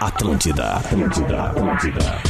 Atlântida, Atlântida, Atlântida.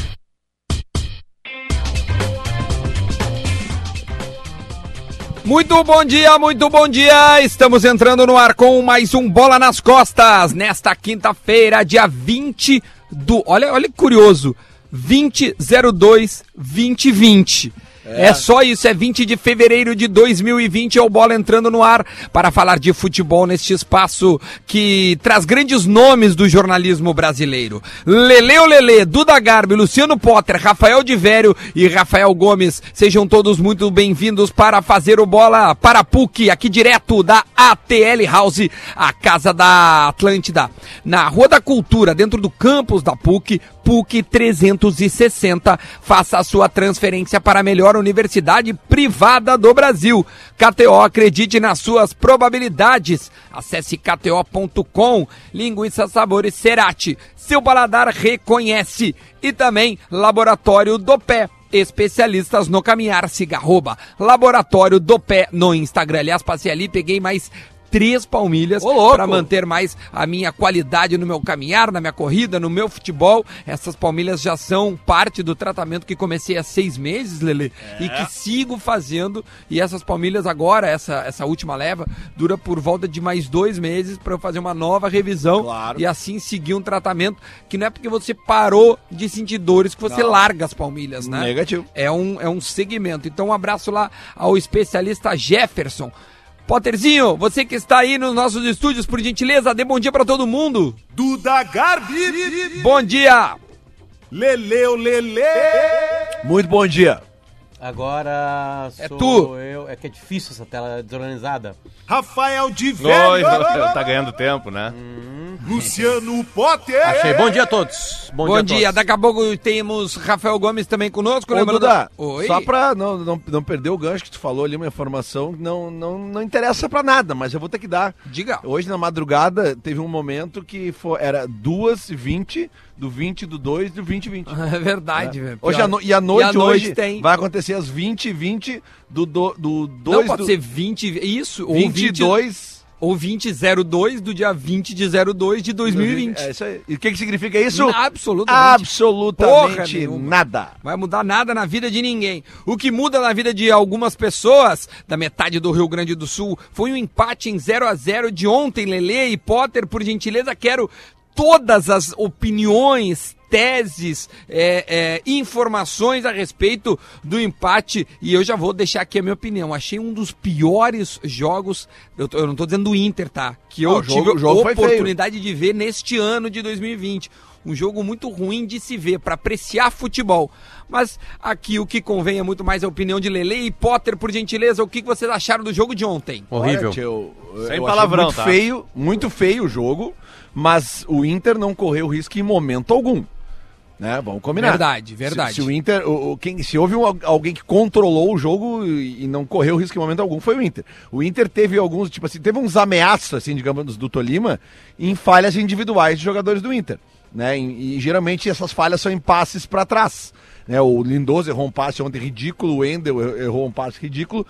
Muito bom dia, muito bom dia! Estamos entrando no ar com mais um Bola nas Costas, nesta quinta-feira, dia 20 do. Olha, olha que curioso! 2002 2020. É. é. só isso, é 20 de fevereiro de 2020, é o Bola entrando no ar para falar de futebol neste espaço que traz grandes nomes do jornalismo brasileiro. Leleu Lele, Duda Garbi, Luciano Potter, Rafael de Vério e Rafael Gomes, sejam todos muito bem-vindos para fazer o Bola para PUC, aqui direto da ATL House, a casa da Atlântida, na Rua da Cultura, dentro do campus da PUC, PUC 360. Faça a sua transferência para a universidade privada do Brasil. KTO, acredite nas suas probabilidades. Acesse kto.com. Linguiça Sabores Cerati. Seu paladar reconhece. E também Laboratório do Pé especialistas no caminhar, siga arroba Laboratório do Pé no Instagram. Aliás, passei ali, peguei mais três palmilhas para manter mais a minha qualidade no meu caminhar, na minha corrida, no meu futebol. Essas palmilhas já são parte do tratamento que comecei há seis meses, Lele, é. e que sigo fazendo. E essas palmilhas agora, essa, essa última leva, dura por volta de mais dois meses para eu fazer uma nova revisão claro. e assim seguir um tratamento que não é porque você parou de sentir dores que você não. larga as palmilhas, né? Negativo. É um, é um segmento. Então, um abraço lá ao especialista Jefferson. Potterzinho, você que está aí nos nossos estúdios, por gentileza, dê bom dia para todo mundo. Duda Garbi. Bom dia. Leleu Lele. Muito bom dia. Agora é tu. eu. É que é difícil essa tela desorganizada. Rafael de Velho. tá ganhando tempo, né? Hum. Luciano Potter. Achei. Bom dia a todos. Bom, Bom dia, dia. Daqui a pouco temos Rafael Gomes também conosco. Ô, lembrando... Duda, Oi. só pra não, não, não perder o gancho que tu falou ali, uma informação que não, não, não interessa pra nada, mas eu vou ter que dar. Diga. Hoje na madrugada teve um momento que foi, era 2h20 do 20 do 2 do 2020. É verdade, é. velho. Hoje a no... E a noite, e a noite hoje tem... vai acontecer às 20 h 20 do 2 do, do Não, pode do... ser 20, isso, 22 ou 2002 do dia 20 de 02 de 2020. É isso aí. E o que, que significa isso? Absolutamente. Absolutamente nada. Vai mudar nada na vida de ninguém. O que muda na vida de algumas pessoas, da metade do Rio Grande do Sul, foi um empate em 0 a 0 de ontem, Lele e Potter. Por gentileza, quero todas as opiniões, teses, é, é, informações a respeito do empate e eu já vou deixar aqui a minha opinião. Achei um dos piores jogos, eu, tô, eu não estou dizendo do Inter, tá? Que eu tive a oportunidade de ver neste ano de 2020. Um jogo muito ruim de se ver, para apreciar futebol. Mas aqui o que convém é muito mais a opinião de Lele e Potter, por gentileza. O que vocês acharam do jogo de ontem? Horrível. Olha, tio, Sem eu palavrão, muito tá? feio, muito feio o jogo, mas o Inter não correu risco em momento algum. Né? Vamos combinar. Verdade, verdade. Se, se o Inter, o, quem, se houve um, alguém que controlou o jogo e, e, não correu risco em momento algum, foi o Inter. O Inter teve alguns, tipo assim, teve uns ameaços, assim, digamos, do Tolima em falhas individuais de jogadores do Inter. Né? E, e geralmente essas falhas são em passes para trás. Né? O Lindoso errou um passe ontem ridículo, o Endel errou um passe ridículo.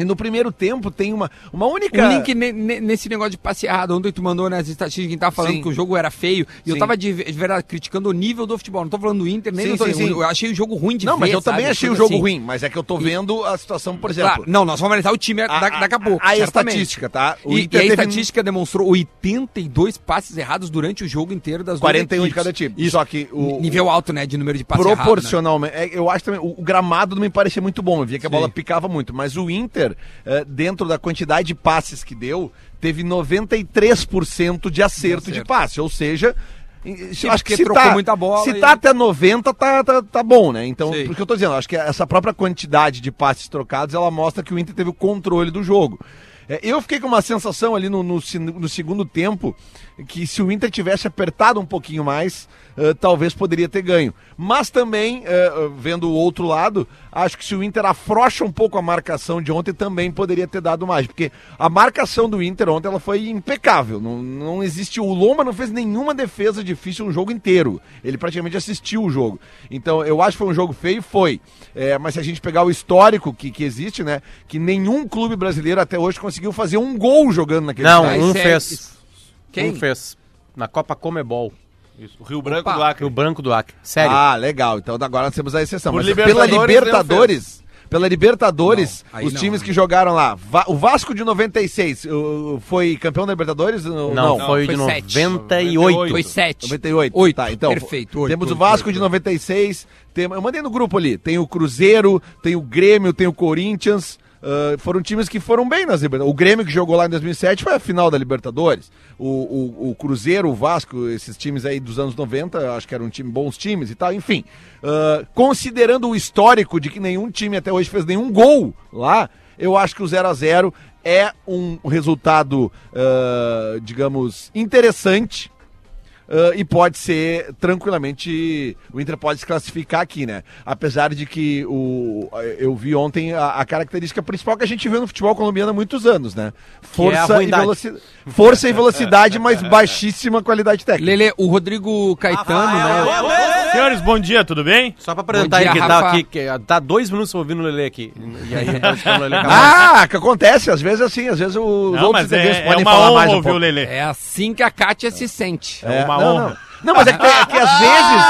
E no primeiro tempo tem uma, uma única. Um link ne, ne, nesse negócio de passe errado. Ontem tu mandou nas estatísticas que tava falando sim. que o jogo era feio. E sim. eu tava de, de, verdade criticando o nível do futebol. Não tô falando do Inter, nem sim, do sim, Eu achei o jogo ruim de Não, ver, mas eu sabe? também achei o jogo assim. ruim. Mas é que eu tô vendo a situação, por exemplo. Claro, não, nós vamos analisar o time a, daqui a pouco. A, a estatística, tá? O e, e a estatística demonstrou 82 passes errados durante o jogo inteiro das 41 de cada time. Isso. Só que o. Nível alto, né? De número de passes Proporcionalmente. Errado, né? eu acho também. O, o, gramado não me parecia muito bom. Eu via que a bola picava muito. Mas o Inter, uh, dentro dentro da quantidade de passes que deu, teve 93% de acerto de passe, ou seja, Sim, acho que se trocou tá, muita bola. Se e... tá até 90, tá, tá, tá bom, né? Então, Sim. porque eu tô dizendo, acho que essa própria quantidade de passes trocados, ela mostra que o Inter teve o controle do jogo. É, eu fiquei com uma sensação ali no, no, no, segundo tempo que se o Inter tivesse apertado um pouquinho mais, uh, talvez poderia ter ganho. Mas também, uh, vendo o outro lado, acho que se o Inter afrouxa um pouco a marcação de ontem, também poderia ter dado mais. Porque a marcação do Inter ontem ela foi impecável. Não, não existe. O Loma não fez nenhuma defesa difícil no jogo inteiro. Ele praticamente assistiu o jogo. Então, eu acho que foi um jogo feio, foi. É, mas se a gente pegar o histórico que, que existe, né? Que nenhum clube brasileiro até hoje conseguiu fazer um gol jogando naquele Não, um fez. Quem? Um fez. Na Copa Comebol. Isso, o Rio Branco Opa. do Acre. O branco do Acre. Sério. Ah, legal. Então agora nós temos a exceção. Mas pela Libertadores, pela Libertadores, Não, os não, times né? que jogaram lá, Va- o Vasco de 96 uh, foi campeão da Libertadores? não, Não, foi, foi de sete. 98. Foi 7. 98. Oito. Tá, então. Perfeito. oito, temos o Vasco oito, de oito. 96. Tem, eu mandei no grupo ali. Tem o Cruzeiro, tem o Grêmio, tem o Corinthians. Ah, foram times que foram bem nas Libertadores. O Grêmio que jogou lá em 2007 foi a final da Libertadores. O, o, o Cruzeiro, o Vasco, esses times aí dos anos 90, eu acho que eram time, bons times e tal. Enfim, ah, considerando o histórico de que nenhum time até hoje fez nenhum gol lá, eu acho que o 0 a 0 é um resultado, ah, digamos, interessante. Uh, e pode ser tranquilamente. O Inter pode se classificar aqui, né? Apesar de que o, eu vi ontem a, a característica principal que a gente vê no futebol colombiano há muitos anos, né? é a Força, e, ruindade. veloci força e velocidade, mas baixíssima qualidade técnica. Lele, o Rodrigo Caetano, né? Senhores, bom dia, tudo bem? Só pra apresentar ele, que tá aqui, que tá dois minutos ouvindo o Lelê aqui. E aí eu tô esperando o Lelê. Ah, que acontece, às vezes assim, às vezes os Não, outros mas é, é podem uma falar honra mais um ouvir o pouco. Lelê. É assim que a Kátia se sente. É uma não, honra. Não. Não, mas é que, é que às vezes,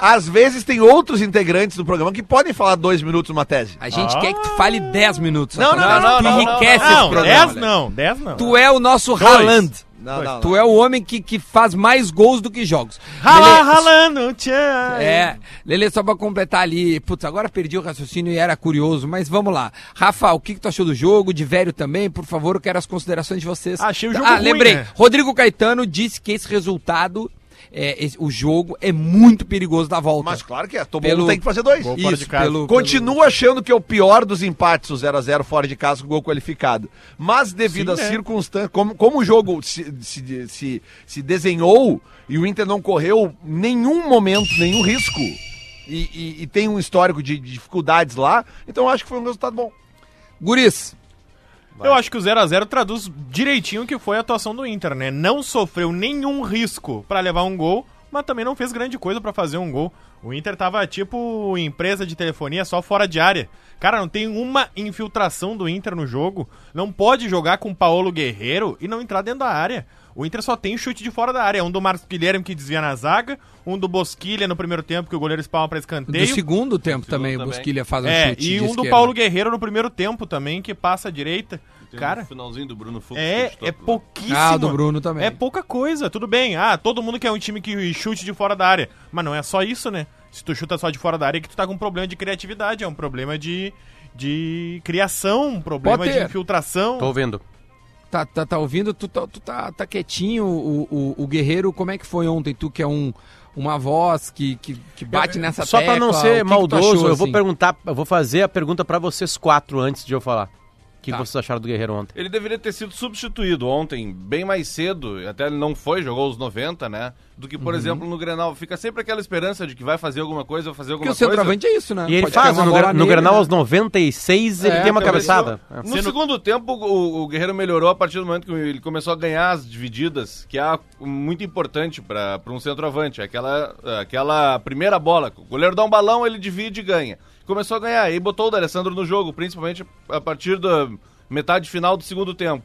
às vezes tem outros integrantes do programa que podem falar dois minutos numa tese. A gente Ah. quer que tu fale 10 minutos. Não, não, não, Tu não, não, enriquece Não, esse programa. 10 não, 10 não. Tu é o nosso Dois. Haaland. Não, não, não. Tu é o homem que, que faz mais gols do que jogos. Rala, ralando, tchau. É, Lele, só pra completar ali, putz, agora perdi o raciocínio e era curioso, mas vamos lá. Rafa, o que, que tu achou do jogo? De velho também, por favor, eu quero as considerações de vocês. Achei o jogo Ah, ruim, lembrei, né? Rodrigo Caetano disse que esse resultado, é, esse- o jogo é muito perigoso da volta. Mas claro que é, todo Pelo- mundo tem que fazer dois. Gol Isso, pelo, Continuo achando que é o pior dos empates, o 0x0 fora de casa com gol qualificado. Mas devido às né? circunstâncias, como, como o jogo se, se, se, se desenhou e o Inter não correu nenhum momento, nenhum risco, e, e- e tem um histórico de, de dificuldades lá, então eu acho que foi um resultado bom. Guris, Eu acho que o 0x0 traduz direitinho o que foi a atuação do Inter, né? Não sofreu nenhum risco pra levar um gol, mas também não fez grande coisa pra fazer um gol. O Inter tava tipo empresa de telefonia só fora de área. Cara, não tem uma infiltração do Inter no jogo. Não pode jogar com Paulo Guerreiro e não entrar dentro da área. O Inter só tem chute de fora da área. Um do Marcos Guilherme que desvia na zaga, um do Bosquilha no primeiro tempo que o goleiro espalma pra do escanteio. segundo tempo também, o. Bosquilha faz um É, chute e de um do esquerda. Paulo Guerreiro no primeiro tempo também, que passa à direita. Tem Cara, um finalzinho do Bruno Fux. é, chutou é pouquíssimo. Ah, do Bruno também. É pouca coisa, tudo bem. Ah, todo mundo quer um time que chute de fora da área. Mas não é só isso, né? Se tu chuta só de fora da área, é que tu tá com um problema de criatividade, é um problema de, de criação, um problema de infiltração. Tô ouvindo. Tá, tá, tá ouvindo? Tu, tá, tu tá, tá quietinho. O, o, o Guerreiro, como é que foi ontem? Tu que é um, uma voz que, que, que bate nessa Só tecla. não o que ser que maldoso, achou, eu vou assim? perguntar, eu vou fazer a pergunta pra vocês quatro antes de eu falar. O que, Tá. que vocês acharam do Guerreiro ontem? Ele deveria ter sido substituído ontem, bem mais cedo, até ele não foi, jogou os 90, né? Do que, Uhum. por exemplo, no Grenal. Fica sempre aquela esperança de que vai fazer alguma coisa, vai fazer Porque alguma o coisa. centroavante é isso, né? E ele Pode faz, no, gra- no nele, Grenal né? aos 96, ele É, tem uma cabeçada. No Sendo- segundo tempo, o, o Guerreiro melhorou a partir do momento que ele começou a ganhar as divididas, que é muito importante para um centroavante. Aquela, aquela primeira bola. O goleiro dá um balão, ele divide e ganha. Começou a ganhar, e botou o D'Alessandro no jogo, principalmente a partir da metade final do segundo tempo.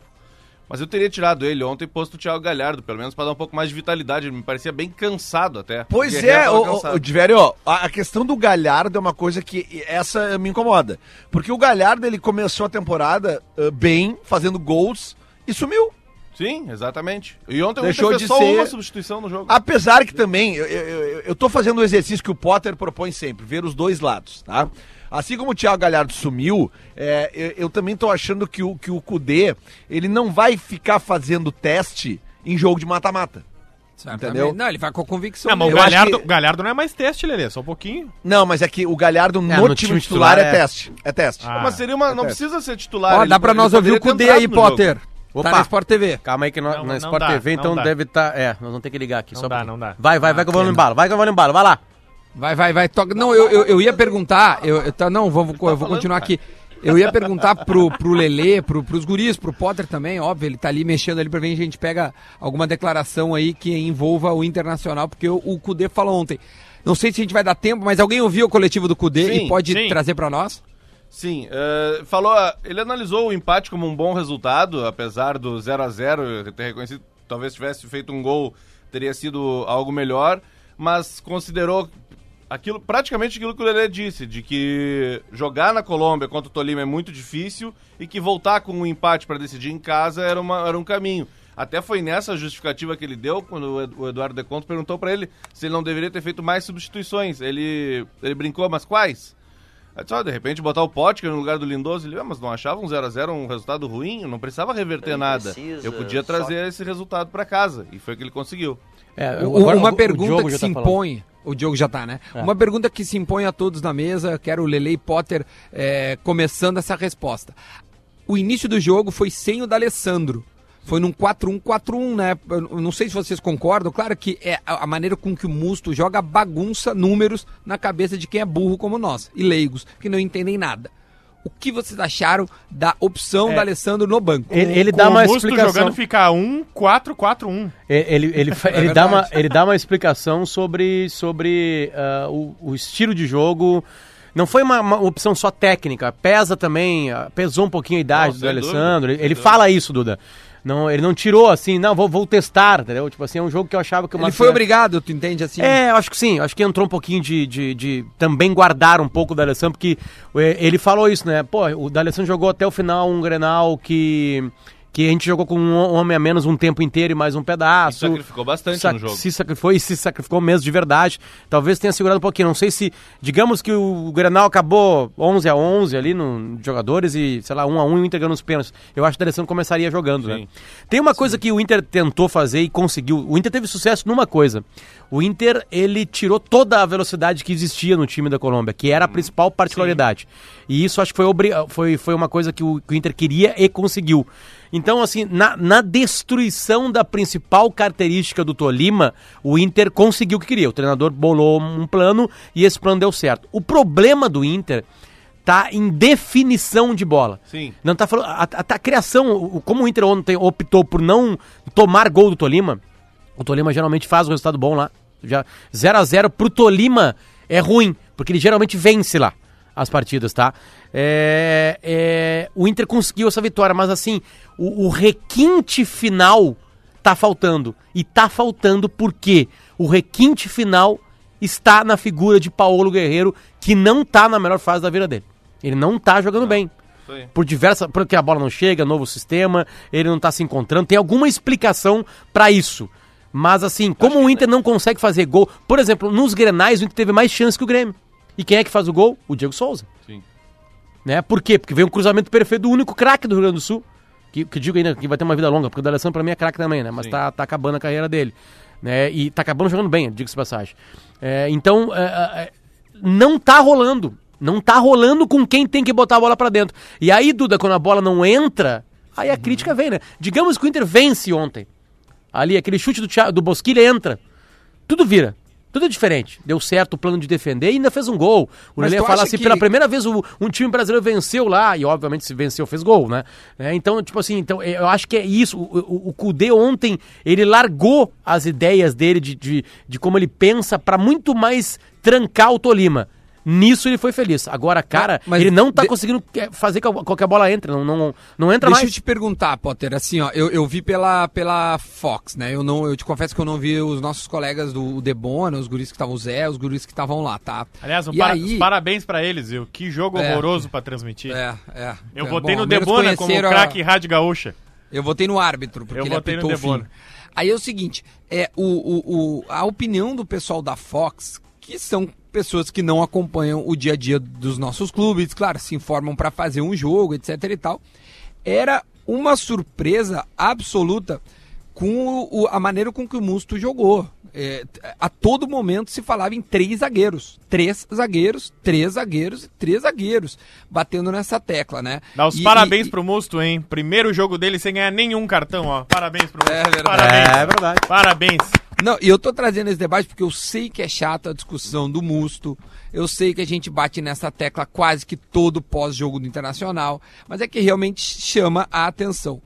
Mas eu teria tirado ele ontem e posto o Thiago Galhardo, pelo menos para dar um pouco mais de vitalidade. Ele me parecia bem cansado até. Pois é, o, o, Diverio, ó, a, a questão do Galhardo é uma coisa que essa me incomoda. Porque o Galhardo ele começou a temporada ah, bem, fazendo gols e sumiu. Sim, exatamente. E ontem Deixou de só ser- uma substituição no jogo. Apesar que também, eu, eu, eu- tô fazendo o exercício que o Potter propõe sempre, ver os dois lados, tá? Assim como o Thiago Galhardo sumiu, é, eu, eu também tô achando que o, que o Kudê, ele não vai ficar fazendo teste em jogo de mata-mata. Entendeu? Não, ele vai com a convicção. Não, mas o Galhardo, que- o Galhardo não é mais teste, Lelê, só um pouquinho. Não, mas é que o Galhardo no, no time, time titular, titular é, é- teste. É teste. Ah. Mas seria uma. Não acontece. precisa ser titular. Ó, ele- dá pra ele nós ouvir o Cudê aí, no jogo. Opa. Tá na Sport TV. Calma aí que nós, Não, na não Sport dá, TV, então deve estar. é, nós vamos ter que ligar aqui. Não só dá, pouquinho. não dá. Vai, vai, vai que eu vou no embalo. Vai que eu vou no embalo. Vai lá. Vai, vai, vai. Toca. Não, eu, eu, eu ia perguntar. Eu, eu tá, não, vamos, eu vou continuar aqui. Eu ia perguntar pro, pro Lelê, pro, pros guris, pro Potter também, óbvio, ele tá ali mexendo ali pra ver se a gente pega alguma declaração aí que envolva o Internacional, porque o, o Cudê falou ontem. Não sei se a gente vai dar tempo, mas alguém ouviu o coletivo do Cudê Sim, e pode sim. trazer pra nós? Sim, eh, falou. Ele analisou o empate como um bom resultado, apesar do 0 a 0 ter reconhecido talvez tivesse feito um gol teria sido algo melhor, mas considerou aquilo, praticamente aquilo que o Lelê disse, de que jogar na Colômbia contra o Tolima é muito difícil e que voltar com um empate para decidir em casa era, uma, era um caminho. Até foi nessa justificativa que ele deu, quando o Eduardo De Conto perguntou para ele se ele não deveria ter feito mais substituições. Ele, ele brincou, mas quais? Aí disse, ó, de repente botar o Potker no lugar do Lindoso, ele, ah, mas não achava um 0x0 um resultado ruim? Eu não precisava reverter Ele nada. precisa, Eu podia só- trazer esse resultado para casa. E foi o que ele conseguiu. É, agora uma pergunta que se tá falando. impõe. O Diogo já tá, né? É. Uma pergunta que se impõe a todos na mesa. Quero o Lele e Potter é, começando essa resposta. O início do jogo foi sem o D'Alessandro. Foi num 4-1-4-1, né? Eu não sei se vocês concordam. Claro que é a maneira com que o Musto joga bagunça números na cabeça de quem é burro como nós e leigos, que não entendem nada. O que vocês acharam da opção É. da Alessandro no banco? Ele, ele Com dá o uma Musto explicação. jogando ficar 1, 4, 4, 1. Ele, ele, fa- É ele, dá uma, ele dá uma explicação sobre, sobre ah, o, o estilo de jogo. Não foi uma, uma opção só técnica, pesa também, ah, pesou um pouquinho a idade Não, do Alessandro. dúvida, ele ele fala isso, Duda. Não, ele não tirou assim, não, vou, vou testar, entendeu? Tipo assim, é um jogo que eu achava que o Ele foi obrigado, tu entende assim? É, acho que sim. Acho que entrou um pouquinho de, de, de também guardar um pouco o D'Alessandro, porque eh, ele falou isso, né? Pô, o D'Alessandro jogou até o final um Grenal que, que a gente jogou com um homem a menos um tempo inteiro e mais um E pedaço. sacrificou bastante Sa- no jogo. Se sacrificou e se sacrificou mesmo de verdade. Talvez tenha segurado um pouquinho. Não sei se. Digamos que o Grenal acabou 11 a 11 ali no jogadores e, sei lá, 1 a 1 e o Inter ganhando os pênaltis. Eu acho que o D'Alessandro começaria jogando, né? Sim. Tem uma coisa que o Inter tentou fazer e conseguiu. O Inter teve sucesso numa coisa. O Inter, ele tirou toda a velocidade que existia no time da Colômbia, que era a principal particularidade. E isso acho que foi, foi, foi uma coisa que o, que o Inter queria e conseguiu. Então, assim, na, na destruição da principal característica do Tolima, o Inter conseguiu o que queria. O treinador bolou um plano e esse plano deu certo. O problema do Inter tá em definição de bola. Sim. Não tá falando. A, a- a criação, como o Inter ontem optou por não tomar gol do Tolima, o Tolima geralmente faz o resultado bom lá. Já 0 a 0 pro Tolima é ruim, porque ele geralmente vence lá as partidas, tá? É, é, o Inter conseguiu essa vitória, mas assim, o, o requinte final tá faltando. E tá faltando porque o requinte final está na figura de Paulo Guerreiro, que não tá na melhor fase da vida dele. Ele não tá jogando bem. Isso aí. Por diversas. Porque a bola não chega, novo sistema, ele não tá se encontrando. Tem alguma explicação pra isso. Mas assim, como o Inter não consegue fazer gol. Por exemplo, nos grenais o Inter teve mais chance que o Grêmio. E quem é que faz o gol? O Diego Souza. Sim. Né? Por quê? Porque veio um cruzamento perfeito do único craque do Rio Grande do Sul. Que, que digo ainda que vai ter uma vida longa, porque o D'Alessandro pra mim é craque também, né? Mas tá, tá acabando a carreira dele. Né? E tá acabando jogando bem, diga-se passagem. É, então, é, é, não tá rolando. Não tá rolando com quem tem que botar a bola pra dentro. E aí, Duda, quando a bola não entra, aí a crítica vem, né? Digamos que o Inter vence ontem. Ali, aquele chute do, Thiago- do Bosquilha entra. Tudo vira. Tudo é diferente. Deu certo o plano de defender e ainda fez um gol. O Lelê fala assim, que- pela primeira vez o- um time brasileiro venceu lá, e obviamente se venceu, fez gol, né? É, então, tipo assim, então, eu acho que é isso. O, o, o Kudê ontem, ele largou as ideias dele de, de, de como ele pensa pra muito mais trancar o Tolima. Nisso ele foi feliz. Agora, cara, Mas ele não tá de- conseguindo fazer que a bola entre. Não, não, não entra Deixa eu mais. te perguntar, Potter, assim, ó, eu, eu vi pela, pela Fox, né? Eu não, eu te confesso que eu não vi os nossos colegas do Debona, os guris que estavam o Zé, os guris que estavam lá, tá? Aliás, um para- aí- os parabéns pra eles, viu? Que jogo É. horroroso pra transmitir. É, é. Eu é, votei bom, no Debona como a- craque Rádio Gaúcha. Eu votei no árbitro, porque Eu ele votei no apitou o fim. Debona. Aí é o seguinte, é o, o, o- a opinião do pessoal da Fox, que são pessoas que não acompanham o dia a dia dos nossos clubes, claro, se informam para fazer um jogo, etc e tal, era uma surpresa absoluta com o- a maneira com que o Musto jogou. É, a todo momento se falava em três zagueiros. Três zagueiros, três zagueiros e três zagueiros. Batendo nessa tecla, né? Dá os E- parabéns e- pro Musto, hein? Primeiro jogo dele sem ganhar nenhum cartão, ó. Parabéns pro Musto. É verdade. Parabéns. É verdade. Parabéns. Não, e eu tô trazendo esse debate porque eu sei que é chato a discussão do Musto. Eu sei que a gente bate nessa tecla quase que todo pós-jogo do Internacional. Mas é que realmente chama a atenção.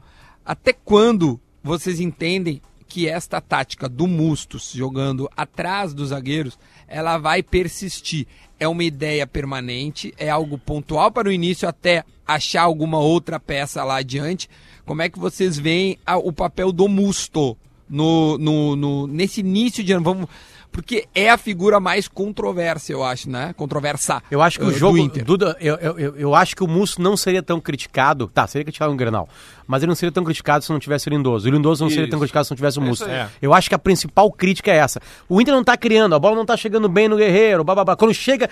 Até quando vocês entendem que esta tática do Mustos jogando atrás dos zagueiros, ela vai persistir? É uma ideia permanente? É algo pontual para o início até achar alguma outra peça lá adiante? Como é que vocês veem o papel do Musto? No, no, no- nesse início de ano. Vamos, porque é a figura mais controversa, eu acho, né? Controversa. Eu acho que eh, o do jogo. Inter. Duda, eu, eu, eu, eu acho que o Musso não seria tão criticado. Tá, seria criticado no Grenal. Mas ele não seria tão criticado se não tivesse o Lindoso. O Lindoso não seria Isso. tão criticado se não tivesse o É Musso. isso aí. Eu acho que a principal crítica é essa. O Inter não tá criando, a bola não tá chegando bem no Guerreiro, blá, blá, blá. Quando chega.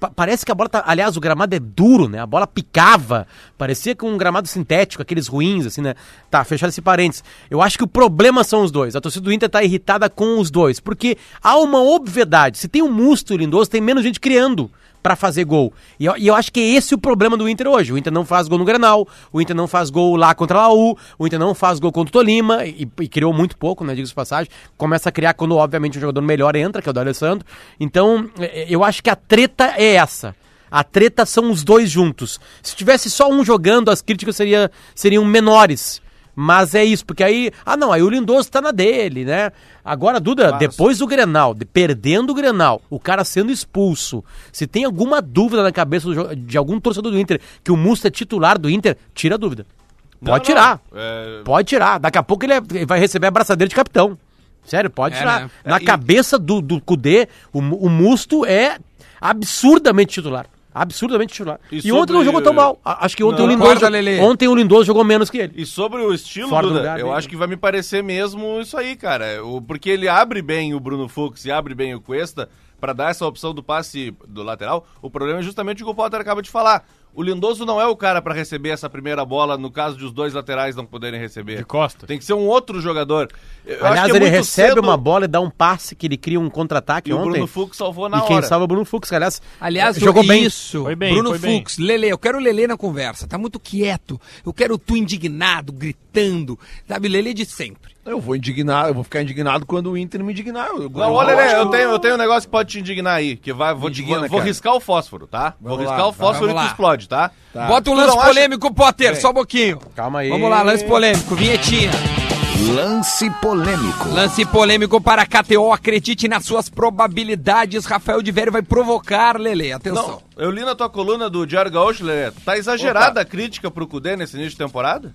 pa- Parece que a bola tá. Aliás, o gramado é duro, né? A bola picava. Parecia com um gramado sintético, aqueles ruins, assim, né? Tá, fechado esse parênteses. Eu acho que o problema são os dois. A torcida do Inter tá irritada com os dois. Porque há uma obviedade. Se tem o Musto e o Lindoso, tem menos gente criando pra fazer gol. E eu, e eu acho que é esse o problema do Inter hoje. O Inter não faz gol no Granal, o Inter não faz gol lá contra a Laú, o Inter não faz gol contra o Tolima, e, e criou muito pouco, né, diga-se passagem. Começa a criar quando, obviamente, o jogador melhor entra, que é o do Alessandro. Então, eh, eu acho que a treta é essa. A treta são os dois juntos. Se tivesse só um jogando, as críticas seria, seriam menores. Mas é isso, porque aí. Ah, não, aí o Lindoso tá na dele, né? Agora, Duda, depois do Grenal, de- perdendo o Grenal, o cara sendo expulso, se tem alguma dúvida na cabeça do de algum torcedor do Inter que o Musto é titular do Inter, tira a dúvida. Não, Pode não. tirar. É, Pode tirar. Daqui a pouco ele, é- ele vai receber a braçadeira de capitão. Sério, pode É, tirar. né? Na É, e- cabeça do, do Cudê, o, o Musto é absurdamente titular. Absurdamente titular. E E, ontem não jogou tão mal. A- Acho que ontem Não. o Lindoso. Ontem o Lindoso jogou menos que ele. E sobre o estilo, Fora Duda, lugar eu dele. acho que vai me parecer mesmo isso aí, cara. O, porque ele abre bem o Bruno Fux e abre bem o Cuesta pra dar essa opção do passe do lateral. O problema é justamente o que o Potter acaba de falar. O Lindoso não é o cara pra receber essa primeira bola no caso de os dois laterais não poderem receber. De costa. Tem que ser um outro jogador. Eu acho Aliás, que é ele recebe cedo uma bola e dá um passe que ele cria um contra-ataque e o ontem. Bruno Fux salvou na e hora. quem salva é o Bruno Fux, aliás. Aliás, jogou bem. isso. Foi bem, Bruno foi bem. Fux, Lele, eu quero o Lele na conversa. Tá muito quieto. Eu quero tu indignado, gritando. Sabe, Lele de sempre. Eu vou indignar, eu vou ficar indignado quando o Inter me indignar. Eu, Não, olha, Lelê, eu tenho, eu tenho um negócio que pode te indignar aí, que vai, vou, Indigna, vou, vou cara. riscar o fósforo, tá? vou Vamos riscar lá, o fósforo vamos e tu lá. explode, tá? Bota um lance não acha- polêmico, Potter, só um pouquinho. Calma aí. Vamos lá, lance polêmico, vinhetinha. Lance polêmico. Lance polêmico para a KTO. Acredite nas suas probabilidades. Rafael de Vério vai provocar, Lele. Atenção. Não, eu li na tua coluna do Diário Gaúcho, Lelê, tá exagerada a crítica pro Cudê nesse início de temporada?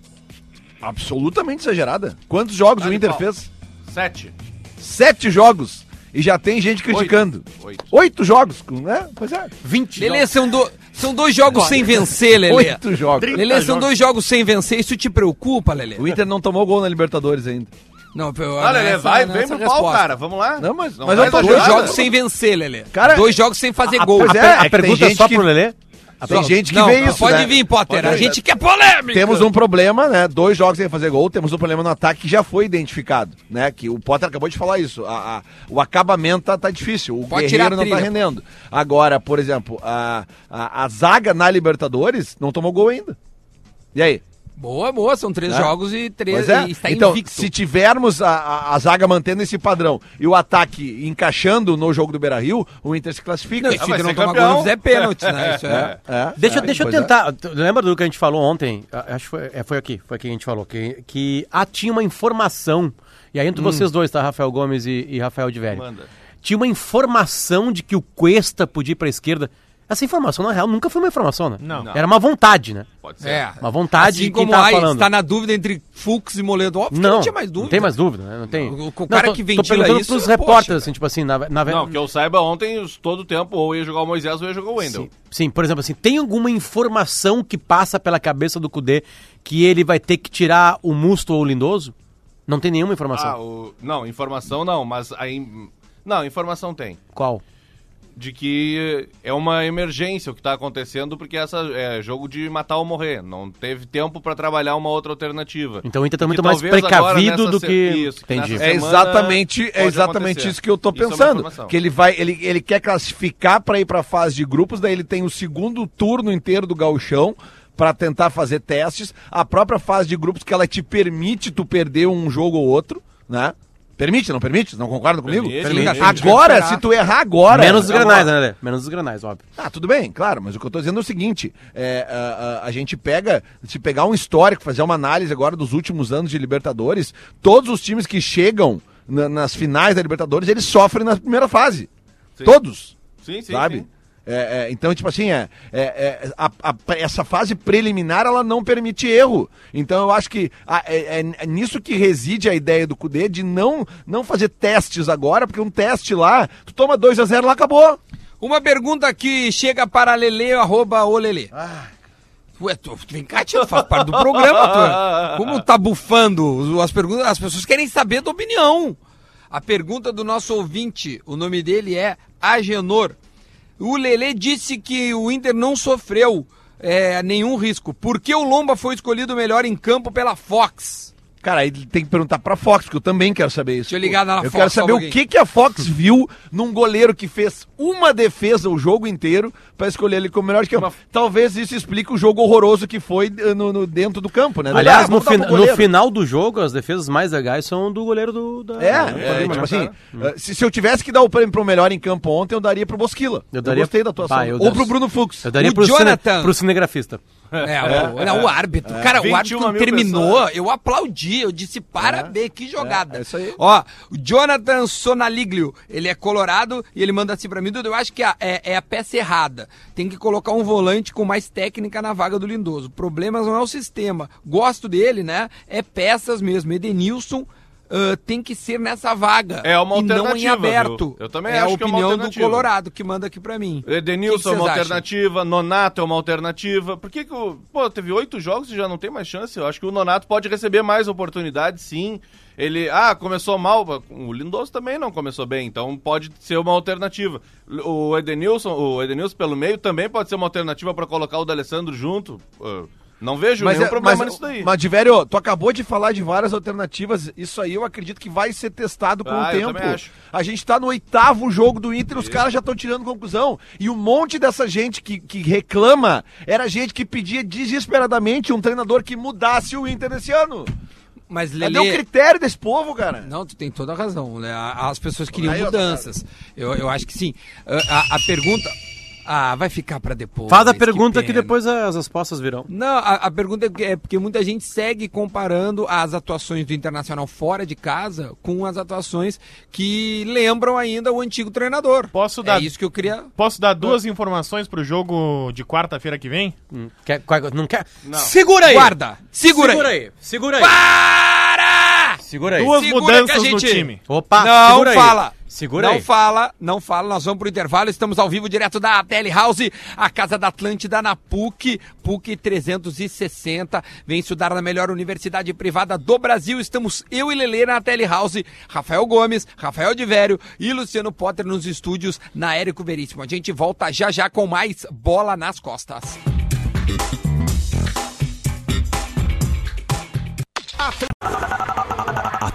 Absolutamente exagerada. Quantos jogos Tá o Inter pau. fez? Sete. Sete jogos. E já tem gente criticando. Oito. Oito jogos, né? Pois é. 20 Lele, são, do- são dois jogos sem vencer, Lele. Oito jogos. Lele, são dois jogos sem vencer. Isso te preocupa, Lele? O Inter não tomou gol na Libertadores ainda. Não, eu, Ah, Lelê, nessa- vai, nessa vem pro pau, cara, vamos lá. Não, mas- Não mas eu tô Dois jogos sem vencer, Lele. Cara, dois jogos sem fazer A, gol. pois a, é, a é tem pergunta é só que- pro Lelê? Tem gente que Não, vê isso, Pode né? vir, Potter. Pode a gente quer polêmica. Temos um problema, né? Dois jogos sem fazer gol, temos um problema no ataque que já foi identificado, né? Que o Potter acabou de falar isso. A- a- o acabamento tá, tá difícil, o Pode Guerreiro não tá rendendo. Agora, por exemplo, a, a, a zaga na Libertadores não tomou gol ainda. E aí? Boa, boa. São três Né? jogos e três. É. e está então, invicto. se tivermos a, a, a zaga mantendo esse padrão e o ataque encaixando no jogo do Beira-Rio, o Inter se classifica. Não, e Ah, se vai não tomar campeão. gol, não fizer pênalti, né? Isso é. É, Deixa, é, deixa eu é. tentar. Lembra do que a gente falou ontem? Ah, Acho que foi, é, foi aqui, foi aqui que a gente falou. Que, que ah, tinha uma informação. E aí, entre vocês dois, tá? Rafael Gomes e, e Rafael de Velho. Manda. Tinha uma informação de que o Cuesta podia ir pra esquerda. Essa informação, na real, nunca foi uma informação, né? Não. Era uma vontade, né? Pode ser. É. Uma vontade assim de quem como tava aí falando. está na dúvida entre Fux e Moledo. Óbvio que Não, não tinha mais dúvida. não tem mais dúvida, né? Não tem. O- o cara tô, que tô ventila perguntando isso, pros poxa, repórteres, assim, tipo assim, na, na, Não, que eu saiba, ontem todo o tempo ou ia jogar o Moisés ou ia jogar o Wendel. Sim, sim, por exemplo, assim, tem alguma informação que passa pela cabeça do Cudê que ele vai ter que tirar o Musto ou o Lindoso? Não tem nenhuma informação. Ah, o... Não, informação não, mas aí... Não, informação tem. Qual? De que é uma emergência o que tá acontecendo, porque essa é jogo de matar ou morrer. Não teve tempo pra trabalhar uma outra alternativa. Então o Inter tá E que muito mais precavido do que. Isso, que Entendi. É exatamente, é exatamente acontecer. isso que eu tô Isso é pensando. informação. que ele vai, ele, ele quer classificar para ir para fase de grupos, daí ele tem o segundo turno inteiro do gauchão para tentar fazer testes. A própria fase de grupos que ela te permite tu perder um jogo ou outro, né? Permite, não permite? Não concorda comigo? Permite, permite. Agora, se tu errar agora. Menos os granais, né, Lelê? Menos os granais, óbvio. Ah, tudo bem, claro, mas o que eu tô dizendo é o seguinte: é, a, a- a gente pega, se pegar um histórico, fazer uma análise agora dos últimos anos de Libertadores, todos os times que chegam na- nas finais da Libertadores, eles sofrem na primeira fase. Sim. Todos. Sim, sim, sabe? sim. É, é, então, tipo assim, é, é, é, a- a- essa fase preliminar ela não permite erro. Então eu acho que a- é, é- é nisso que reside a ideia do Cudê de não, não fazer testes agora, porque um teste lá, tu toma 2 a 0 lá acabou. Uma pergunta que chega para Lele, arroba o Lele. Ué, tu, vem cá, tio, faz parte do programa, tu. Como tá bufando as perguntas? As pessoas querem saber da opinião. A pergunta do nosso ouvinte, o nome dele é Agenor. O Lele disse que o Inter não sofreu é, nenhum risco. Por que o Lomba foi escolhido melhor em campo pela Fox? Cara, aí tem que perguntar pra Fox, porque eu também quero saber isso. Deixa eu ligar na Eu Fox, quero só um saber o que, que a Fox viu num goleiro que fez uma defesa o jogo inteiro pra escolher ele como melhor de campo. Talvez isso explique o jogo horroroso que foi eh, no, no- dentro do campo, né? Aliás, Ah, no, no final do jogo, as defesas mais legais são do goleiro do. Da, É, do é, Tolima, tipo assim, eh, se, se eu tivesse que dar o prêmio pro melhor em campo ontem, eu daria pro Bosquila. Eu daria- gostei da atuação. Bah, eu Ou pro Bruno Fux. Eu daria O pro, Jonathan. cine, pro cinegrafista. É, o, não, o árbitro. Cara, o 21 árbitro terminou, pessoas. eu aplaudi. Eu disse, parabéns, que jogada. é isso aí. Ó, o Jonathan Sonaliglio, ele é colorado e ele manda assim pra mim, Dudu, eu acho que a- é, é a peça errada. Tem que colocar um volante com mais técnica na vaga do Lindoso. O problema não é o sistema. Gosto dele, né? É peças mesmo. Edenilson... ah, tem que ser nessa vaga É uma e não em alternativa, aberto. viu? Eu também é acho a que é uma opinião do alternativa. Colorado que manda aqui pra mim. Edenilson é que uma alternativa, Nonato é uma alternativa. Por que que o... Pô, teve oito jogos e já não tem mais chance. Eu acho que o Nonato pode receber mais oportunidades, sim. Ele, ah, começou mal. O Lindoso também não começou bem, então pode ser uma alternativa. O Edenilson, o Edenilson pelo meio também pode ser uma alternativa para colocar o D'Alessandro junto. Uh, Não vejo nenhum é- problema mas, nisso daí. Mas, Diverio, tu acabou de falar de várias alternativas. Isso aí eu acredito que vai ser testado com Ah, o tempo. A gente tá no oitavo jogo do Inter, os caras já estão tirando conclusão. E um monte dessa gente que, que reclama era gente que pedia desesperadamente um treinador que mudasse o Inter esse ano. Mas Cadê o critério desse povo, cara? Não, tu tem toda a razão. Né? As pessoas queriam mudanças. Eu, eu acho que sim. A, a- a pergunta. Ah, vai ficar pra depois. Faz a pergunta que, pena. depois as respostas virão. Não, a, a pergunta é porque- é porque muita gente segue comparando as atuações do Internacional fora de casa com as atuações que lembram ainda o antigo treinador. Posso É dar- isso que eu queria. Posso dar duas informações pro jogo de quarta-feira que vem? Hum, Quer, qual- não quer? Segura aí! Guarda! Segura, Segura aí! aí! Segura aí! Para! Segura aí! Duas Segura mudanças que a no gente- time. Opa, não segura aí. fala. Segura não aí. fala, não fala. Nós vamos pro intervalo. Estamos ao vivo direto da Tele House, a casa da Atlântida na PUC, PUC 360. Vem estudar na melhor universidade privada do Brasil. Estamos eu e Lele na Tele House, Rafael Gomes, Rafael de Vério e Luciano Potter nos estúdios na Érico Veríssimo. A gente volta já já com mais bola nas costas. Atlântida,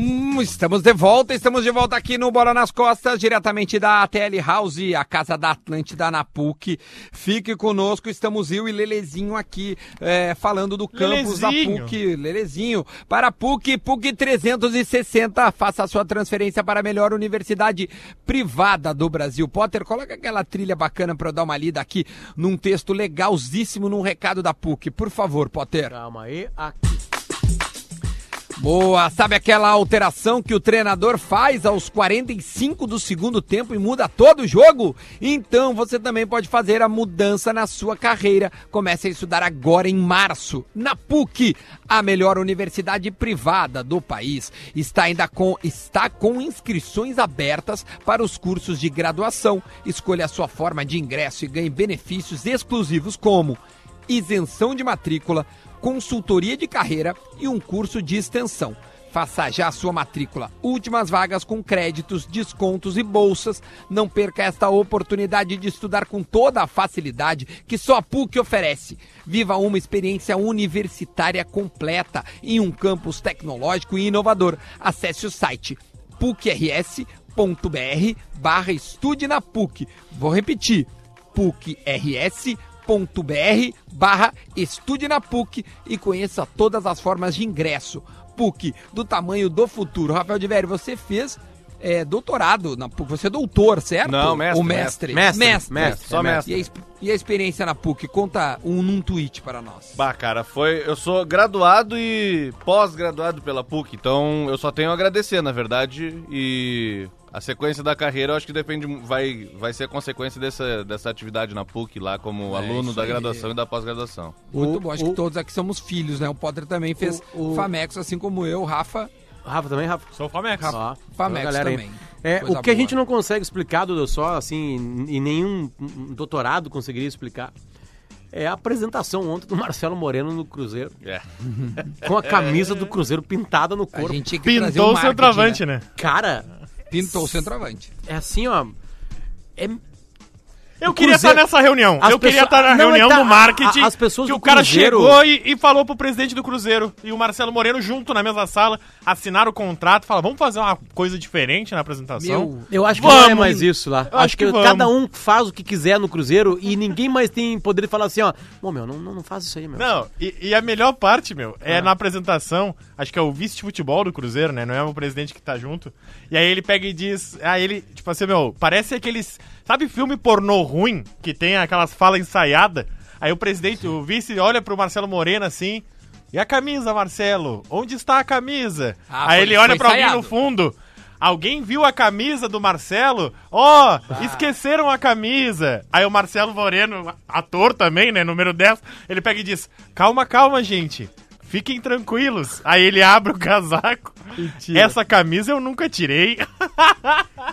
Hum, estamos de volta, estamos de volta aqui no Bola nas Costas, diretamente da Tele House, a casa da Atlântida na PUC. Fique conosco, estamos eu e Lelezinho aqui é, falando do campus da. PUC. Lelezinho, para a PUC, PUC 360, faça a sua transferência para a melhor universidade privada do Brasil. Potter, coloca aquela trilha bacana para eu dar uma lida aqui num texto legalzíssimo, num recado da PUC. Por favor, Potter. Calma aí. Aqui. Boa, sabe aquela alteração que o treinador faz aos 45 do segundo tempo e muda todo o jogo? Então você também pode fazer a mudança na sua carreira. Comece a estudar agora em março, na PUC, a melhor universidade privada do país. Está ainda com está com inscrições abertas para os cursos de graduação. Escolha a sua forma de ingresso e ganhe benefícios exclusivos como isenção de matrícula, consultoria de carreira e um curso de extensão. Faça já sua matrícula. Últimas vagas com créditos, descontos e bolsas. Não perca esta oportunidade de estudar com toda a facilidade que só a PUC oferece. Viva uma experiência universitária completa em um campus tecnológico e inovador. Acesse o site pucrs.br barra estude na PUC. Vou repetir, pucrs.br barra estude na PUC e conheça todas as formas de ingresso. PUC, do tamanho do futuro. Rafael de Vério, você fez é, doutorado na PUC. Você é doutor, certo? Não, mestre, Ou mestre? mestre. Mestre, mestre, só E mestre. a, ex- e a experiência na PUC? Conta um num tweet para nós. Bah, cara, foi. Eu sou graduado e pós-graduado pela PUC, então eu só tenho a agradecer, na verdade. E a sequência da carreira eu acho que depende. Vai, vai ser a consequência dessa, dessa atividade na PUC lá, como aluno isso da graduação e da pós-graduação. Muito O- bom. Acho o- que todos aqui somos filhos, né? O Potter também fez O- o- Famex, assim como eu, Rafa. Rafa também, Rafa? Sou Famex. Ó, Famex a galera aí. também. É, o que a boa. gente não consegue explicar, Dudu, só assim, e nenhum um doutorado conseguiria explicar, é a apresentação ontem do Marcelo Moreno no Cruzeiro, É. com a camisa do Cruzeiro pintada no A corpo. gente tinha que trazer Pintou o centroavante, né? Cara, Pintou o centroavante. é assim, ó. É, Eu queria Cruzeiro- estar nessa reunião. As eu queria estar na Não, é reunião tá- do marketing. a- as pessoas que do o cara Cruzeiro- chegou e, e falou pro presidente do Cruzeiro e o Marcelo Moreno junto na mesma sala, assinaram o contrato, falaram, vamos fazer uma coisa diferente na apresentação. Meu, eu acho que não é Vamos. mais isso lá. Eu Acho, acho que, que vamos. cada um faz o que quiser no Cruzeiro e ninguém mais tem poder de falar assim, ó. Bom, meu, não, não, não faz isso aí, meu. Não, e, e a melhor parte, meu, Ah. é na apresentação, acho que é o vice de futebol do Cruzeiro, né? Não é o presidente que tá junto. E aí ele pega e diz, aí ele, tipo assim, meu, parece aqueles, sabe filme pornô ruim, que tem aquelas falas ensaiadas? Aí o presidente, o vice olha pro Marcelo Moreno assim, e a camisa, Marcelo? Onde está a camisa? Ah, aí foi- ele olha pra alguém ensaiado. no fundo. Alguém viu a camisa do Marcelo? Ó, esqueceram a camisa. Aí o Marcelo Moreno, ator também, né? Número 10, ele pega e diz: Calma, calma, gente. Fiquem tranquilos. Aí ele abre o casaco. Essa camisa eu nunca tirei.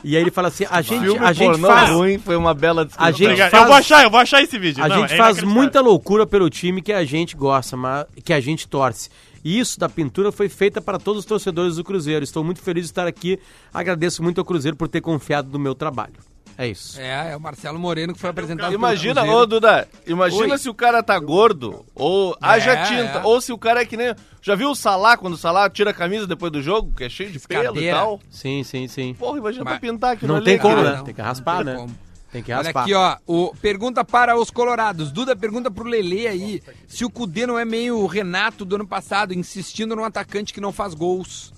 E aí ele fala assim, a gente, Filme a gente pornô faz... ruim foi uma bela A descrição. gente faz- Eu vou achar, eu vou achar esse vídeo. A Não, gente é faz muita loucura pelo time que a gente gosta, mas que a gente torce. E isso da pintura foi feita para todos os torcedores do Cruzeiro. Estou muito feliz de estar aqui. Agradeço muito ao Cruzeiro por ter confiado no meu trabalho. É isso. É, é o Marcelo Moreno que foi apresentado Imagina, ô Duda, imagina Oi. se o cara tá gordo, ou haja É, tinta, é. ou se o cara é que nem. Já viu o Salah quando o Salah tira a camisa depois do jogo, que é cheio de pelo e tal? Sim, sim, sim. Porra, imagina Mas pra pintar aquilo Não ali, tem como, cara. né? não. Tem que raspar, Não né? como. Tem que Olha raspar. aqui, ó. O, pergunta para os colorados. Duda pergunta pro Lele aí se o Cudê não é meio o Renato do ano passado, insistindo num atacante que não faz gols.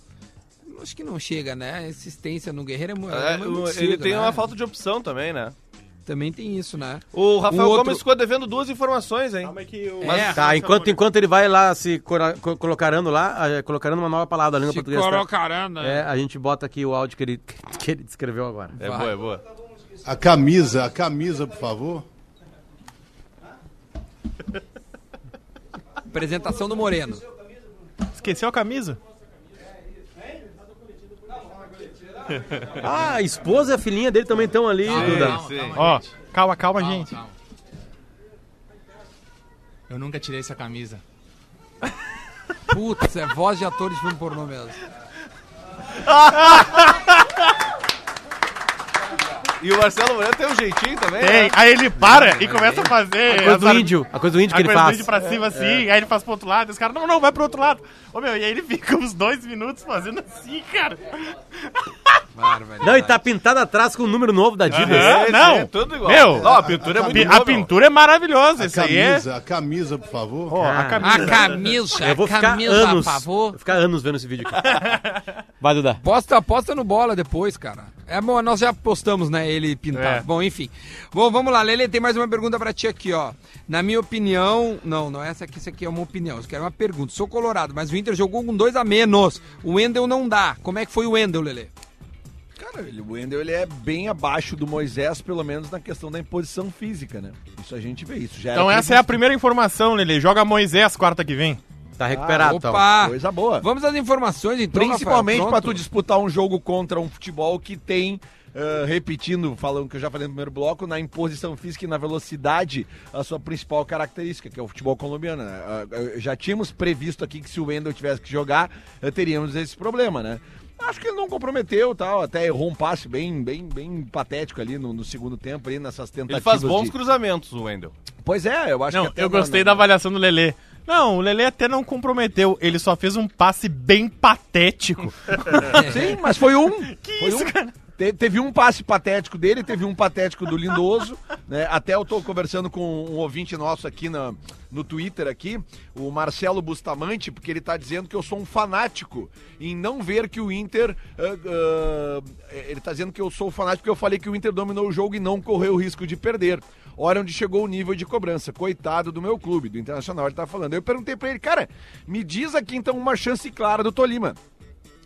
Acho que não chega, né? A insistência no Guerreiro é, É, é muito cedo, ele tem né? uma falta de opção também, né? Também tem isso, né? O Rafael O outro- Gomes ficou devendo duas informações, hein? Calma aí que o- É. Tá, enquanto, enquanto ele vai lá se co- colocarando lá, colocando uma nova palavra da língua Se portuguesa. tá? colocarando, É, a gente bota aqui o áudio que ele, que ele descreveu agora. É Vai. boa, é boa. A camisa, a camisa, por favor. Apresentação do Moreno. Esqueceu a camisa? Ah, a esposa e a filhinha dele também estão ali, Duda. Sim. Ó, calma, calma, gente. Eu nunca tirei essa camisa. Putz, é voz de ator de filme pornô mesmo. E o Marcelo Moreno tem um jeitinho também, Tem. né? Aí ele para e começa a fazer. A coisa do índio, a coisa do índio A que ele coisa do faz. índio pra cima assim, aí ele faz pro outro lado, e os caras, não, não, vai pro outro lado. Ô meu, e aí ele fica uns dois minutos fazendo assim, cara. Não, e tá pintado atrás com o número novo da Adidas. Sim, não. sim, tudo igual. Meu, não, a pintura é A, muito pi- boa, a pintura é maravilhosa, A é. camisa, a camisa, por favor. A Ah. camisa. A camisa, Eu vou ficar camisa, anos, por favor. vou ficar anos vendo esse vídeo aqui. Vai, Duda. Posta, posta no bola depois, cara. É bom, nós já postamos, né, ele pintado. É. Bom, enfim. Bom, vamos lá, Lele, tem mais uma pergunta pra ti aqui, ó. Na minha opinião, não, não é essa aqui, isso aqui é uma opinião, isso aqui é uma pergunta. Sou colorado, mas o Inter jogou com dois a menos. O Wendel não dá. Como é que foi o Wendel, Lele? Cara, ele- o Wendel ele é bem abaixo do Moisés, pelo menos na questão da imposição física, né? Isso a gente vê, isso já era Então essa é a primeira informação, Lele. Joga Moisés quarta que vem. Tá recuperado, então. Opa! Coisa boa. Vamos às informações, então, Principalmente Rafael, pra pronto? tu disputar um jogo contra um futebol que tem, eh, repetindo, falando que eu já falei no primeiro bloco, na imposição física e na velocidade, a sua principal característica, que é o futebol colombiano. Né? Ah, eh, Já tínhamos previsto aqui que se o Wendel tivesse que jogar, eh, teríamos esse problema, né? Acho que ele não comprometeu tal, até errou um passe bem, bem, bem patético ali no, no segundo tempo, ali nessas Ele tentativas. faz bons de... cruzamentos, o Wendel. Pois é, eu acho Não, que eu gostei na- da avaliação do Lele. Não, o Lele até não comprometeu. Ele só fez um passe bem patético. Sim, mas foi um. que Foi isso, um. cara? Te- teve um passe patético dele, teve um patético do Lindoso, né? Até eu tô conversando com um ouvinte nosso aqui na, no Twitter aqui, o Marcelo Bustamante, porque ele tá dizendo que eu sou um fanático em não ver que o Inter ah, ah, ele tá dizendo que eu sou um fanático porque eu falei que o Inter dominou o jogo e não correu o risco de perder. Olha onde chegou o nível de cobrança. Coitado do meu clube, do Internacional, ele tá falando. Eu perguntei pra ele, cara, me diz aqui então uma chance clara do Tolima.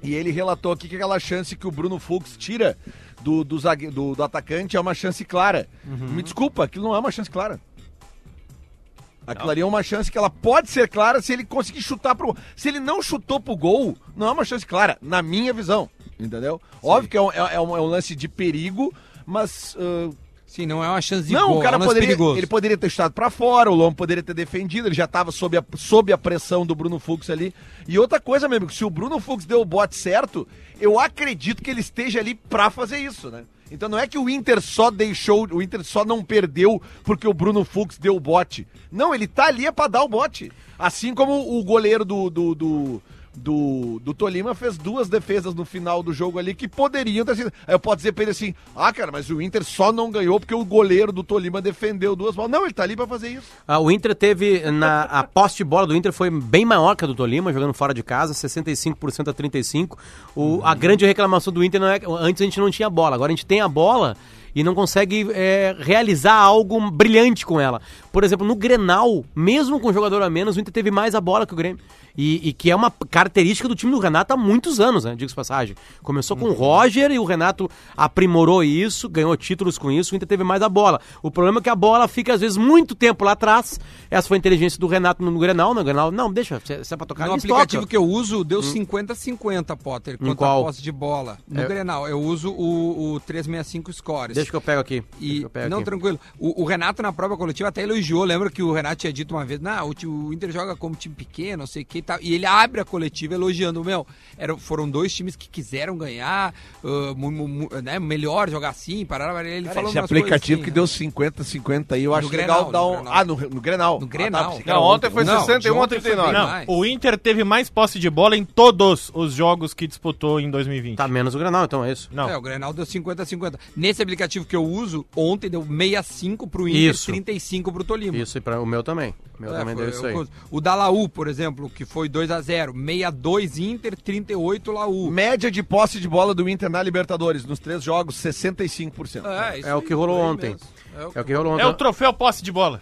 E ele relatou aqui que aquela chance que o Bruno Fux tira do, do, zague- do- do atacante é uma chance clara. Me desculpa, aquilo não é uma chance clara. Aquilo ali é uma chance que ela pode ser clara se ele conseguir chutar pro. Se ele não chutou pro gol, não é uma chance clara, na minha visão. Entendeu? Óbvio que é um, é- é um- é um lance de perigo, mas. ah, Sim, não é uma chance de não, gol, o cara é um poderia, perigoso. ele poderia ter chutado pra fora, o Lombo poderia ter defendido, ele já tava sob a, sob a pressão do Bruno Fux ali. E outra coisa, meu amigo, se o Bruno Fux deu o bote certo, eu acredito que ele esteja ali pra fazer isso, né? Então não é que o Inter só deixou, o Inter só não perdeu porque o Bruno Fux deu o bote. Não, ele tá ali é pra dar o bote. Assim como o goleiro do, do, do, do, do Tolima fez duas defesas no final do jogo ali que poderiam ter sido. Aí eu posso dizer pra ele assim: ah, cara, mas o Inter só não ganhou porque o goleiro do Tolima defendeu duas bolas. Não, ele tá ali pra fazer isso. Ah, o Inter teve, na, a posse de bola do Inter foi bem maior que a do Tolima, jogando fora de casa, 65% a 35%. O, A grande reclamação do Inter não é antes a gente não tinha bola, agora a gente tem a bola e não consegue é, realizar algo brilhante com ela. Por exemplo, no Grenal, mesmo com jogador a menos, o Inter teve mais a bola que o Grêmio. E, e que é uma característica do time do Renato há muitos anos, né? Diga-se de passagem. Começou com o Roger e o Renato aprimorou isso, ganhou títulos com isso, o Inter teve mais a bola. O problema é que a bola fica, às vezes, muito tempo lá atrás. Essa foi a inteligência do Renato no, Grenal, no Grenal. Não, deixa, se é pra tocar, No eles aplicativo tocam. que eu uso, deu 50-50, Potter, quanto qual? a posse de bola. No É. Grenal, eu uso o, o 365 Scores. Deixa que eu pego aqui. E, eu pego não, aqui. tranquilo. O, o Renato, na própria coletiva, até elogiou. Lembra que o Renato tinha dito uma vez, não, o, o Inter joga como time pequeno, não sei o que e tal. E ele abre a coletiva elogiando, meu, eram, foram dois times que quiseram ganhar, ah, mu- mu- né, melhor jogar assim, parar, ele Cara, falou esse aplicativo coisas que assim, deu né? 50-50 aí, eu acho Grenal, legal dar no um. Grenal. Ah, no, no Grenal. No Grenal. Ah, tá, Não, ontem foi Não, 61 de a ontem foi 39. bem Não, o Inter teve mais posse de bola em todos os jogos que disputou em 2020. Tá menos o Grenal, então é isso. Não. É, o Grenal deu 50-50. Nesse aplicativo que eu uso, ontem deu 65 pro Inter, Isso. 35 pro Tolima. Isso, e pra, o meu também. O meu É, também foi- deu isso aí. eu- O da Laú, por exemplo, que foi 2x0. 62 Inter, 38 Laú. Média de posse de bola do Inter na Libertadores, nos três jogos, 65%. isso É o que rolou ontem. mesmo. É o É o que rolou ontem. É o troféu posse de bola.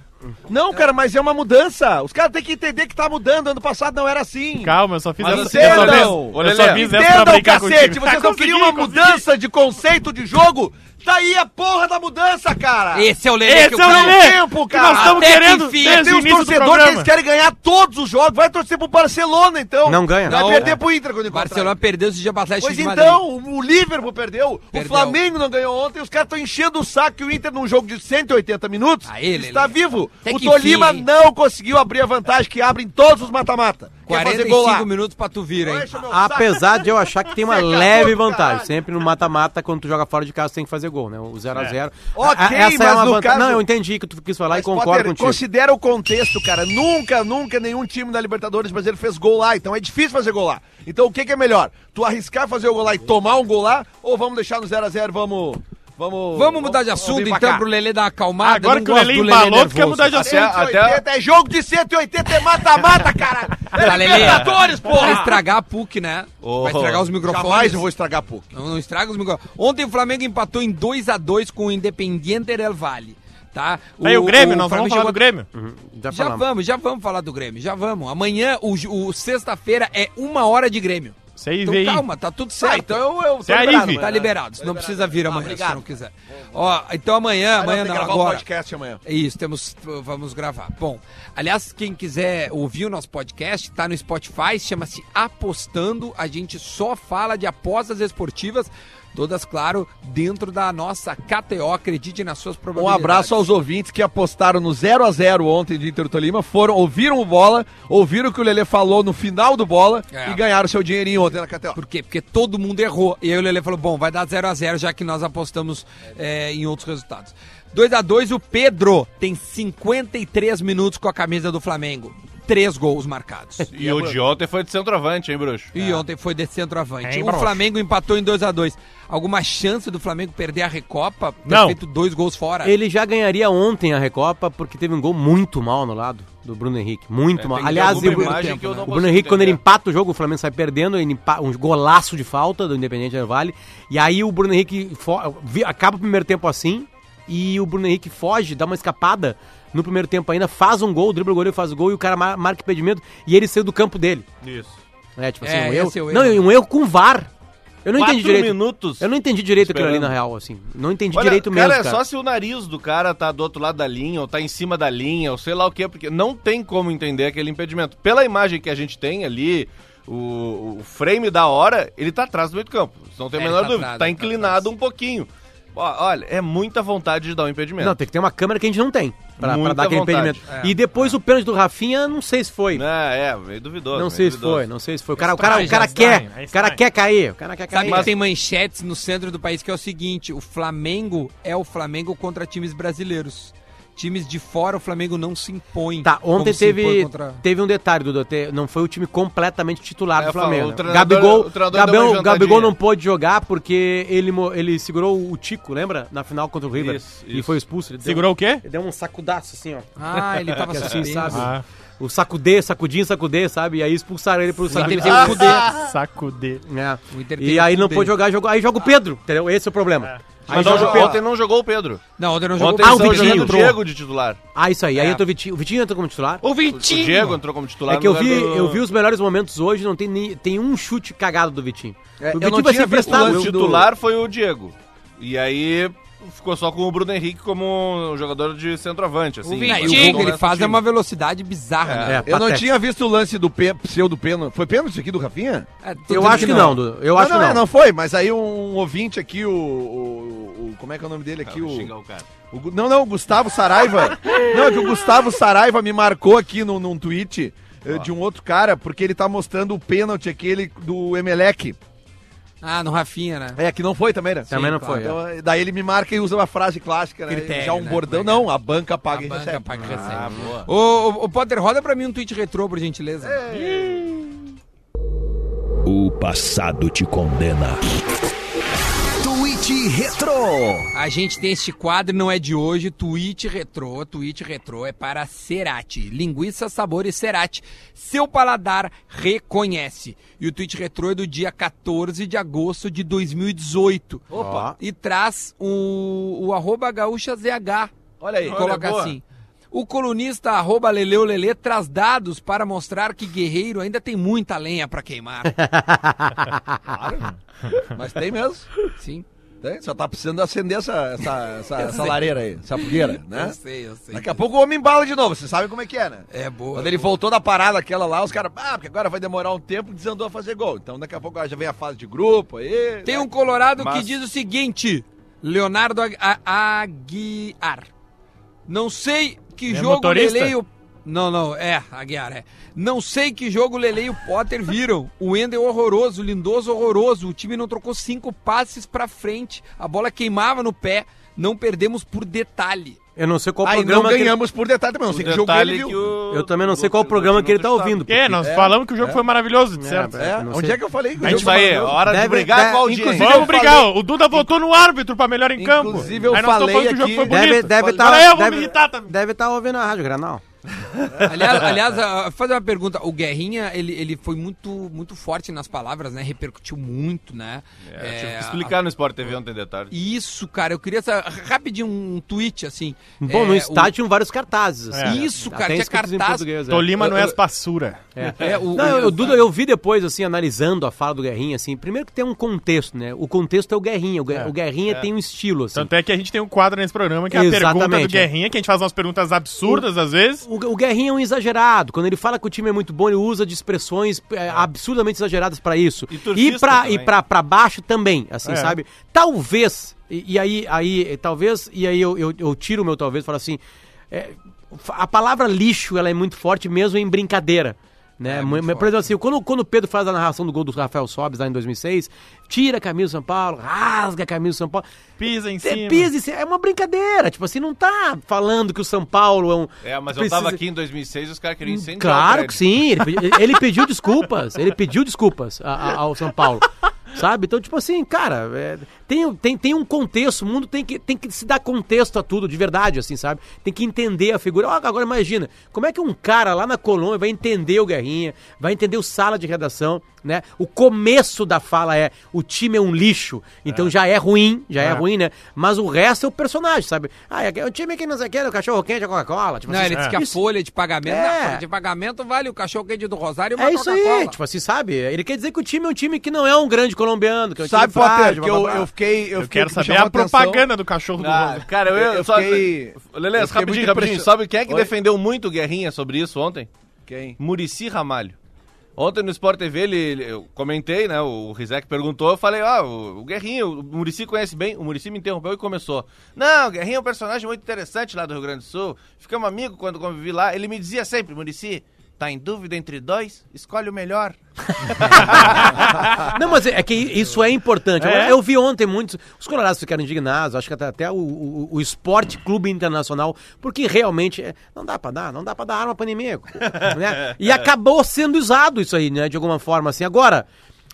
Não, cara, mas é uma mudança. Os caras têm que entender que tá mudando. Ano passado não era assim. Calma, eu só fiz Mas essa entendam! eu só fiz- Eu só fiz essa pra brincar cacete, contigo. vocês não Consegui, queriam uma consegui. mudança de conceito de jogo? Tá aí a porra da mudança, cara! Esse é o Lelê Esse que eu é o. Lelê! tempo, que cara. nós estamos Até que querendo enfim, desde Tem o os torcedores que eles querem ganhar todos os jogos. Vai torcer pro Barcelona, então. Não ganha. Vai Não, perder é. pro Inter quando O encontrar. Barcelona perdeu esse dia pra Atlético Pois de Madrid. então, o Liverpool perdeu, o Perdeu. Flamengo não ganhou ontem, os caras estão enchendo o saco que o Inter num jogo de 180 minutos Aí, Lelê. está vivo. Até o que Tolima enfim. não conseguiu abrir a vantagem que abre em todos os mata-mata. Quer fazer gol lá. 45 minutos pra tu vir, hein? Apesar de eu achar que tem uma Seca leve vantagem. Sempre no mata-mata, quando tu joga fora de casa, tem que fazer gol, né? O 0x0. Ok, mas no caso- Não, eu entendi que tu quis falar Mas, e concordo Potter, contigo. Considera o contexto, cara. Nunca, nunca nenhum time da Libertadores brasileiro fez gol lá. Então é difícil fazer gol lá. Então o que, que é melhor? Tu arriscar fazer o gol lá e tomar um gol lá? Ou vamos deixar no 0x0, vamos... Vamos, Vamos mudar de assunto, pra então, pro Lelê dar uma acalmada. Agora que o Lelê do embalou, tu quer mudar de Até, assunto. até, 180 é jogo de 180 é mata-mata, cara! É. Libertadores, Vai porra! estragar a PUC, né? Oh. Vai estragar os microfones. Jamais eu vou estragar pouco. Não, não estraga os microfones. Ontem o Flamengo empatou em 2x2 com o Independiente del Valle. Tá? Aí o Grêmio, nós Flamengo vamos falar do chegou- Grêmio. Uhum, Já, Já vamos, já vamos falar do Grêmio, já vamos. Amanhã, o, o sexta-feira, é uma hora de Grêmio. Você Então calma, tá tudo certo. Tá, então eu, eu Você é aí. Tá liberado, não precisa vir amanhã obrigado. se não quiser. Ó, então amanhã, amanhã não, gravar o agora. podcast amanhã. É isso, temos, vamos gravar. Bom, aliás, quem quiser ouvir o nosso podcast, tá no Spotify, chama-se Apostando. A gente só fala de apostas esportivas, todas, claro, dentro da nossa KTO. Acredite nas suas Um probabilidades. abraço aos ouvintes que apostaram no 0 a 0 ontem de Inter Tolima, foram, ouviram o bola, ouviram o que o Lelê falou no final do bola É. e ganharam seu dinheirinho ontem na KTO. Por quê? Porque todo mundo errou. E aí o Lele falou: bom, vai dar 0 a 0 já que nós apostamos é, em outros resultados. 2 a 2 o Pedro tem 53 minutos com a camisa do Flamengo. Três gols marcados. E o de ontem foi de centroavante, hein, bruxo? E ontem foi de centroavante. Hein, o? Flamengo empatou em 2 a 2 Alguma chance do Flamengo perder a Recopa? Ter Não. feito dois gols fora? Ele já ganharia ontem a Recopa porque teve um gol muito mal no lado do Bruno Henrique. Muito É, mal. Aliás, eu não o Bruno Henrique, quando ele entender. empata o jogo, o Flamengo sai perdendo, ele empa- um golaço de falta do Independente Del Vale. E aí o Bruno Henrique acaba o primeiro tempo assim e o Bruno Henrique foge, dá uma escapada no primeiro tempo ainda, faz um gol, dribla o goleiro, faz o gol e o cara mar- marca impedimento e ele saiu do campo dele. Isso. É, tipo É, assim, um esse erro. é o Não, erro. e um erro com VAR. Eu não Quatro entendi direito. minutos Eu não entendi direito aquilo ali esperando. na real, assim. Não entendi Olha, direito cara, mesmo, é cara. só se o nariz do cara tá do outro lado da linha, ou tá em cima da linha, ou sei lá o que, porque não tem como entender aquele impedimento. Pela imagem que a gente tem ali, o, o frame da hora, ele tá atrás do meio do campo. Não tem a É, menor tá dúvida. atrás, tá tá inclinado atrás. um pouquinho. Olha, é muita vontade de dar um impedimento. Não, tem que ter uma câmera que a gente não tem pra, pra dar aquele vontade. impedimento. E depois o pênalti do Rafinha, não sei se foi. É, é, meio duvidoso. Não meio sei se duvidoso. foi, não sei se foi. O cara, o cara, o cara já quer, é o cara quer cair, o cara quer Sabe cair. que tem manchetes no centro do país que é o seguinte: o Flamengo é o Flamengo contra times brasileiros. Times de fora, o Flamengo não se impõe. Tá, ontem teve, contra- teve um detalhe, Dudu. Não foi o time completamente titular É, do Flamengo. o né? Gabigol, o Gabigol. Gabigol não pôde jogar porque ele, ele segurou o Tico, lembra? Na final contra o River. Isso, E isso. foi expulso. Ele deu- Segurou o quê? Ele deu um sacudaço assim, ó. Ah, ele tava Assim, sabe? Ah, O sacudê, sacudinho, sacudê, sabe? E aí expulsaram ele pro Kudê. saco de... É. O Inter tem E aí não pôde jogar, jogou, aí joga o Pedro, entendeu? Esse é o problema. Aí Mas não, o Pedro. ontem não jogou o Pedro. Não, ontem não jogou. Ontem Ah, o Vitinho jogando o. Diego de titular. Ah, isso aí. Aí É. entrou o Vitinho. O Vitinho entrou como titular? O O Vitinho! Diego entrou como titular. É que eu no vi, do- eu vi os melhores momentos hoje, não tem, nem, tem um chute cagado do Vitinho. É, o eu Vitinho não vai tinha ser visto o O titular foi o Diego. E aí ficou só com o Bruno Henrique como um jogador de centroavante, assim. Não, e o não gol que ele do faz é uma velocidade bizarra, né? É, Eu não tinha visto o lance do pê- pseudo pênalti. Foi pênalti isso aqui do Rafinha? É, Eu acho que não, Dudu. Eu acho não, que não, não. é, não foi, mas aí um ouvinte aqui, o, o- o- Como é que é o nome dele aqui? Vou O, o cara. o não, não, o Gustavo Saraiva. não, é que o Gustavo Saraiva me marcou aqui num, num tweet eh, de um outro cara, porque ele tá mostrando o pênalti aquele do Emelec. Ah, no Rafinha, né? É, que não foi também, né? Também não foi. Então, eh, daí ele me marca e usa uma frase clássica, né? Critério, Já um né? bordão. É Não, a banca paga A e banca recebe. paga e recebe. Ah, boa. Ô, ô, ô, Potter, roda pra mim um tweet retrô, por gentileza. O passado te condena. Tweet Retro. A gente tem este quadro, não é de hoje, tweet retrô. Tweet retrô é para Cerati. Linguiça, sabor e Cerati. Seu paladar reconhece. E o tweet retrô é do dia 14 de agosto de 2018. Opa. E traz o, o arroba gaúcha ZH. Olha aí. Coloca boa. assim. O colunista arroba Leleu Lelê traz dados para mostrar que Guerreiro ainda tem muita lenha para queimar. Mas tem mesmo. Sim, Tem, só tá precisando acender essa, essa, essa, essa lareira aí, essa fogueira, né? eu sei, eu sei. Daqui a pouco o homem embala de novo, você sabe como é que é, né? É boa. Quando ele voltou da parada aquela lá, os caras, ah, porque agora vai demorar um tempo, desandou a fazer gol. Então daqui a pouco já vem a fase de grupo aí. Tem né? um colorado que Mas- diz o seguinte: Leonardo Aguiar. Não sei que É jogo motorista? O... Não, não, é, Aguiar, é. Não sei que jogo o Lele e o Potter viram. O Wendel horroroso, o Lindoso horroroso. O time não trocou cinco passes pra frente. A bola queimava no pé. Não perdemos por detalhe. Eu não sei qual Aí não programa que ganhamos por detalhe também, não sei que jogo ele que viu. o- Eu também não sei qual o- programa que ele tá ouvindo. Que? Nós falamos que o jogo foi maravilhoso, certo? É, É, onde é que eu falei? que o É jogo isso aí, maravilhoso? hora de Deve- brigar deve- com a audiência. inclusive, Vamos brigar, falei- o Duda votou no árbitro pra melhor em campo. Inclusive, eu Aí nós falei falando que o jogo aqui- foi bonito. Deve deve Agora tá, eu vou me deve, irritar também. deve estar ouvindo a rádio Granal. Aliás, aliás a- fazer uma pergunta. O Guerrinha, ele, ele foi muito, muito forte nas palavras, né? Repercutiu muito, né? É, tive É, que explicar no Sport TV ontem de tarde. Isso, cara, eu queria saber, rapidinho um tweet assim. Bom, É, no o- estádio tinham vários cartazes. É. Isso, cara, Até tinha cartaz. português, é. Tolima não é as passura. É. É, o- Não, o- eu, Duda, eu vi depois, assim, analisando a fala do Guerrinha, assim, primeiro que tem um contexto, né? O contexto é o Guerrinha, o, Guer- É. o Guerrinha tem um estilo, assim. Tanto é que a gente tem um quadro nesse programa que é a pergunta do é. Guerrinha, que a gente faz umas perguntas absurdas às vezes. O, o Guerrinha é um exagerado. Quando ele fala que o time é muito bom, ele usa de expressões é, absurdamente exageradas pra isso. E E, e pra, pra baixo também, assim, É. sabe? Talvez, e, e aí, aí, talvez, e aí eu, eu, eu tiro o meu talvez e falo assim, é, a palavra lixo, ela é muito forte mesmo em brincadeira. Né? Mu- Por exemplo, assim, quando, quando o Pedro faz a narração do gol do Rafael Sobes lá em 2006, tira a camisa do São Paulo, rasga a camisa do São Paulo. Pisa em É, cima. pisa em cima. É uma brincadeira. Tipo assim, não tá falando que o São Paulo é um. É, mas eu precisa- tava aqui em 2006 e os caras queriam incendiar o Claro que sim, ele, ele pediu desculpas, ele pediu desculpas a- a- ao São Paulo, sabe? Então, tipo assim, cara, é, tem, tem, tem um contexto, o mundo tem que, tem que se dar contexto a tudo, de verdade, assim, sabe? Tem que entender a figura. Agora imagina, como é que um cara lá na Colômbia vai entender o Guerrinha, vai entender o sala de redação, né? O começo da fala é, o time é um lixo, então já é ruim, já é. ruim, né? Mas o resto é o personagem, sabe? Ah, é o time que não sei o que, o cachorro quente, a Coca-Cola, tipo Não, assim, ele disse que a isso- folha de pagamento, É. a folha de pagamento vale o cachorro quente do Rosário e uma É isso aí, tipo assim, sabe? Ele quer dizer que o time é um time que não é um grande colombiano, que é um Sabe, time Potter, frágil, que eu, eu fiquei. Eu, Eu fiquei, quero saber a atenção. propaganda do cachorro do Rosa. cara, eu, Eu- eu só... fiquei- Lelê, rapidinho, rapidinho. Sabe quem é que Oi? defendeu muito o Guerrinha sobre isso ontem? Quem? Murici Ramalho. Ontem no Sport TV ele, eu comentei, né? O Rizek perguntou, eu falei, ó, o, o Guerrinha, o Murici conhece bem. O Murici me interrompeu e começou. Não, o Guerrinha é um personagem muito interessante lá do Rio Grande do Sul. Ficamos amigos quando convivi lá. Ele me dizia sempre, Murici, tá em dúvida entre dois? Escolhe o melhor. Não, mas é que isso é importante. É? Eu vi ontem muitos. Os colorados ficaram indignados, acho que até, até o, o, o Esporte Clube Internacional, porque realmente é, não dá pra dar, não dá pra dar arma pra inimigo. né? E acabou sendo usado isso aí, né? De alguma forma assim. Agora.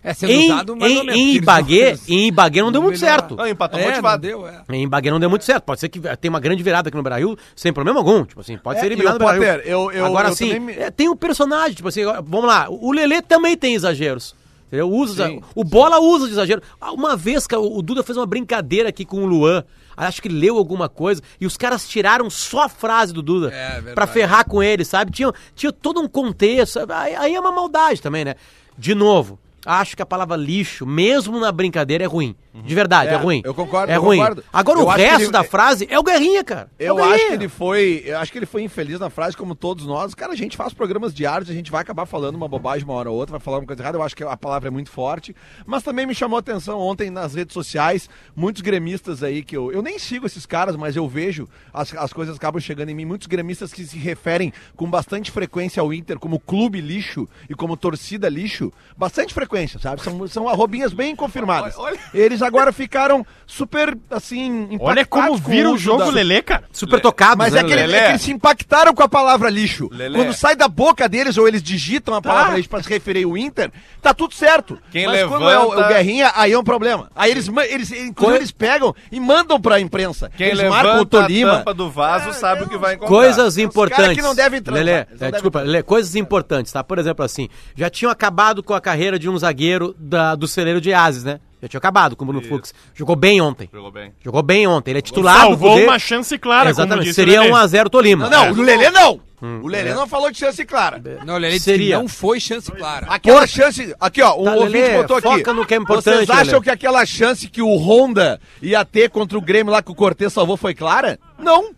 É sendo em, usado mais em, ou menos, em Ibagué, não- em Ibagué não deu muito certo. Não, empatou É, motivado. deu, é. Em Ibagué não deu muito certo. Pode ser que tenha uma grande virada aqui no Brasil, sem problema algum. Tipo assim, pode É, ser e eliminado no Brasil. Eu- eu- Agora eu sim, também é, tem um personagem, tipo assim, vamos lá, o Lelê também tem exageros. Entendeu? Usa, Sim. o Bola usa de exagero. Ah, Uma vez, cara, o Duda fez uma brincadeira aqui com o Luan. Acho que leu alguma coisa. E os caras tiraram só a frase do Duda. É, verdade. pra ferrar com ele, sabe? Tinha, tinha todo um contexto. Aí, aí é uma maldade também, né? De novo, acho que a palavra lixo, mesmo na brincadeira, é ruim. De verdade, é, É, ruim. eu concordo, É eu ruim. concordo. Agora Eu o resto ele- da frase é o Guerrinha, cara. É o Eu Guerrinha. acho que ele foi. Eu acho que ele foi infeliz na frase, como todos nós. Cara, a gente faz programas diários, a gente vai acabar falando uma bobagem uma hora ou outra, vai falar uma coisa errada. Eu acho que a palavra é muito forte. Mas também me chamou a atenção ontem nas redes sociais, muitos gremistas aí que eu. Eu nem sigo esses caras, mas eu vejo as, as coisas acabam chegando em mim. Muitos gremistas que se referem com bastante frequência ao Inter como clube lixo e como torcida lixo. Bastante frequência, sabe? São, são arrobinhas bem confirmadas. Eles agora ficaram super, assim. Olha como vira o jogo, da- Lelê, cara. Super tocado, mas né, é que, ele- Lelê? é que eles se impactaram com a palavra lixo. Lelé. Quando sai da boca deles ou eles digitam a palavra lixo pra se referir ao Inter, tá tudo certo. Quem Mas quando é o, levanta- o Guerrinha, aí é um problema. Aí eles, eles inclusive, eles pegam e mandam pra imprensa. Quem eles levanta marcam o a Tolima. tampa do vaso sabe o que vai encontrar. Coisas Os importantes. que não devem transar, Lelê, é, devem desculpa, Lelê, coisas importantes, tá? Por exemplo, assim, já tinham acabado com a carreira de um zagueiro da- do celeiro de Ases, né? Já tinha acabado com o Bruno Fux. Jogou bem ontem. Jogou bem. Jogou bem ontem. Ele é titular Salvou do Cudê. uma chance clara, Exatamente. disse Seria o Lelê. 1x0 Tolima. Não, não, o Lelê não. o Lelê é. não falou de chance clara. Não, ele disse Seria. que não foi chance clara. Aquela chance. Aqui, ó, o Tá, ouvinte Lelê, botou aqui. foca no que é importante, Vocês acham Lelê. que aquela chance que o Honda ia ter contra o Grêmio lá que o Cortez salvou foi clara? Não.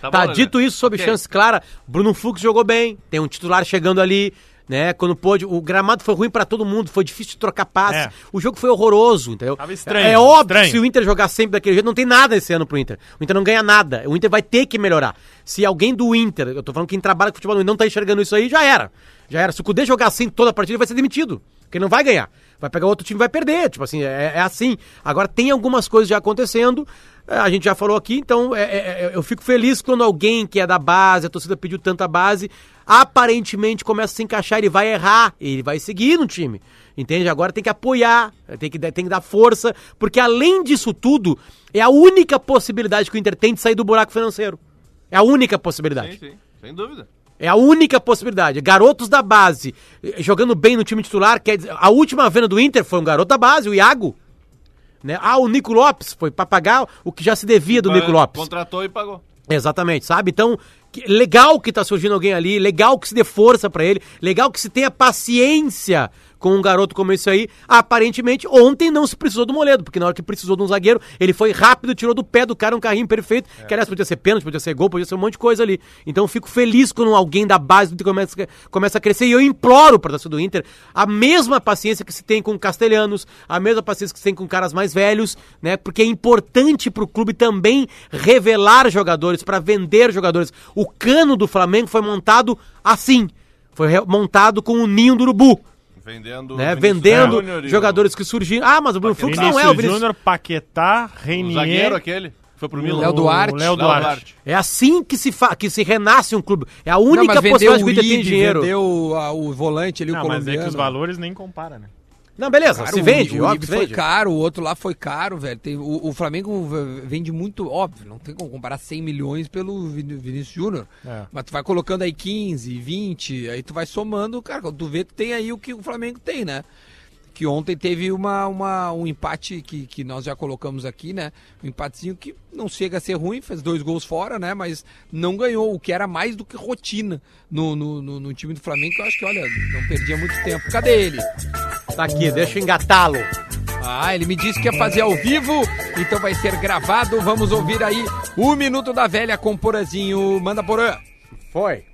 Tá, Tá, bom, Lelê. dito isso sobre Ok. chance clara, Bruno Fux jogou bem, tem um titular chegando ali, né? Quando pôde, o gramado foi ruim pra todo mundo, foi difícil de trocar passe. É. O jogo foi horroroso, entendeu? Tava estranho, É óbvio estranho. que se o Inter jogar sempre daquele jeito, não tem nada esse ano pro Inter. O Inter não ganha nada. O Inter vai ter que melhorar. Se alguém do Inter, eu tô falando quem trabalha com futebol, não tá enxergando isso aí, já era. Já era. Se o Cudê jogar assim toda a partida, ele vai ser demitido. Porque ele não vai ganhar. Vai pegar outro time e vai perder. Tipo assim, é, é assim. Agora tem algumas coisas já acontecendo. é, A gente já falou aqui, então é, é, é, eu fico feliz quando alguém que é da base, a torcida pediu tanta base, aparentemente começa a se encaixar, ele vai errar, ele vai seguir no time. Entende? Agora tem que apoiar, tem que, tem que dar força, porque além disso tudo, é a única possibilidade que o Inter tem de sair do buraco financeiro. É a única possibilidade. Sim, sim, sem dúvida. É a única possibilidade. Garotos da base eh, jogando bem no time titular. Quer dizer, a última venda do Inter foi um garoto da base, o Iago. Né? Ah, o Nico Lopes foi pra pagar o que já se devia do Nico Lopes. Contratou e pagou. Exatamente, sabe? Então, legal que tá surgindo alguém ali, legal que se dê força pra ele, legal que se tenha paciência com um garoto como esse aí. Aparentemente, ontem não se precisou do Moledo, porque na hora que precisou de um zagueiro, ele foi rápido, tirou do pé do cara um carrinho perfeito, que aliás podia ser pênalti, podia ser gol, podia ser um monte de coisa ali. Então, eu fico feliz quando alguém da base do começa, começa a crescer e eu imploro pra torcida do Inter a mesma paciência que se tem com castelhanos, a mesma paciência que se tem com caras mais velhos, né? Porque é importante pro clube também revelar jogadores, pra vender jogadores. O cano do Flamengo foi montado assim. Foi montado com o ninho do urubu, Vendendo. né? Vendendo Júnior o- jogadores que surgiram. Ah, mas o Bruno Fux não é o Vinícius. Júnior, Paquetá, O Renier... zagueiro aquele. Foi pro Milan. Léo Duarte. o Léo Duarte. É assim que se, fa... que se renasce um clube. É a Não, única mas vendeu possibilidade que o o Inter tem dinheiro. vendeu a- o volante ali, o Não, mas é colombiano. que os valores nem compara, né? Não, beleza, se o- vende, o óbvio Uribe que foi vende. caro, o outro lá foi caro, velho. Tem- o, o Flamengo vende muito, óbvio, não tem como comparar 100 milhões pelo Vin- Vinícius Júnior. É. Mas tu vai colocando aí 15, 20, aí tu vai somando, cara, quando tu vê, tu tem aí o que o Flamengo tem, né? Que ontem teve uma, uma, um empate que, que nós já colocamos aqui, né? Um empatezinho que não chega a ser ruim, fez dois gols fora, né? Mas não ganhou, o que era mais do que rotina no, no, no, no time do Flamengo. que Eu acho que, olha, não perdia muito tempo. Cadê ele? Tá aqui, deixa eu engatá-lo. Ah, ele me disse que ia fazer ao vivo, então vai ser gravado. Vamos ouvir aí o Minuto da Velha com Porazinho. Manda Porã. Foi.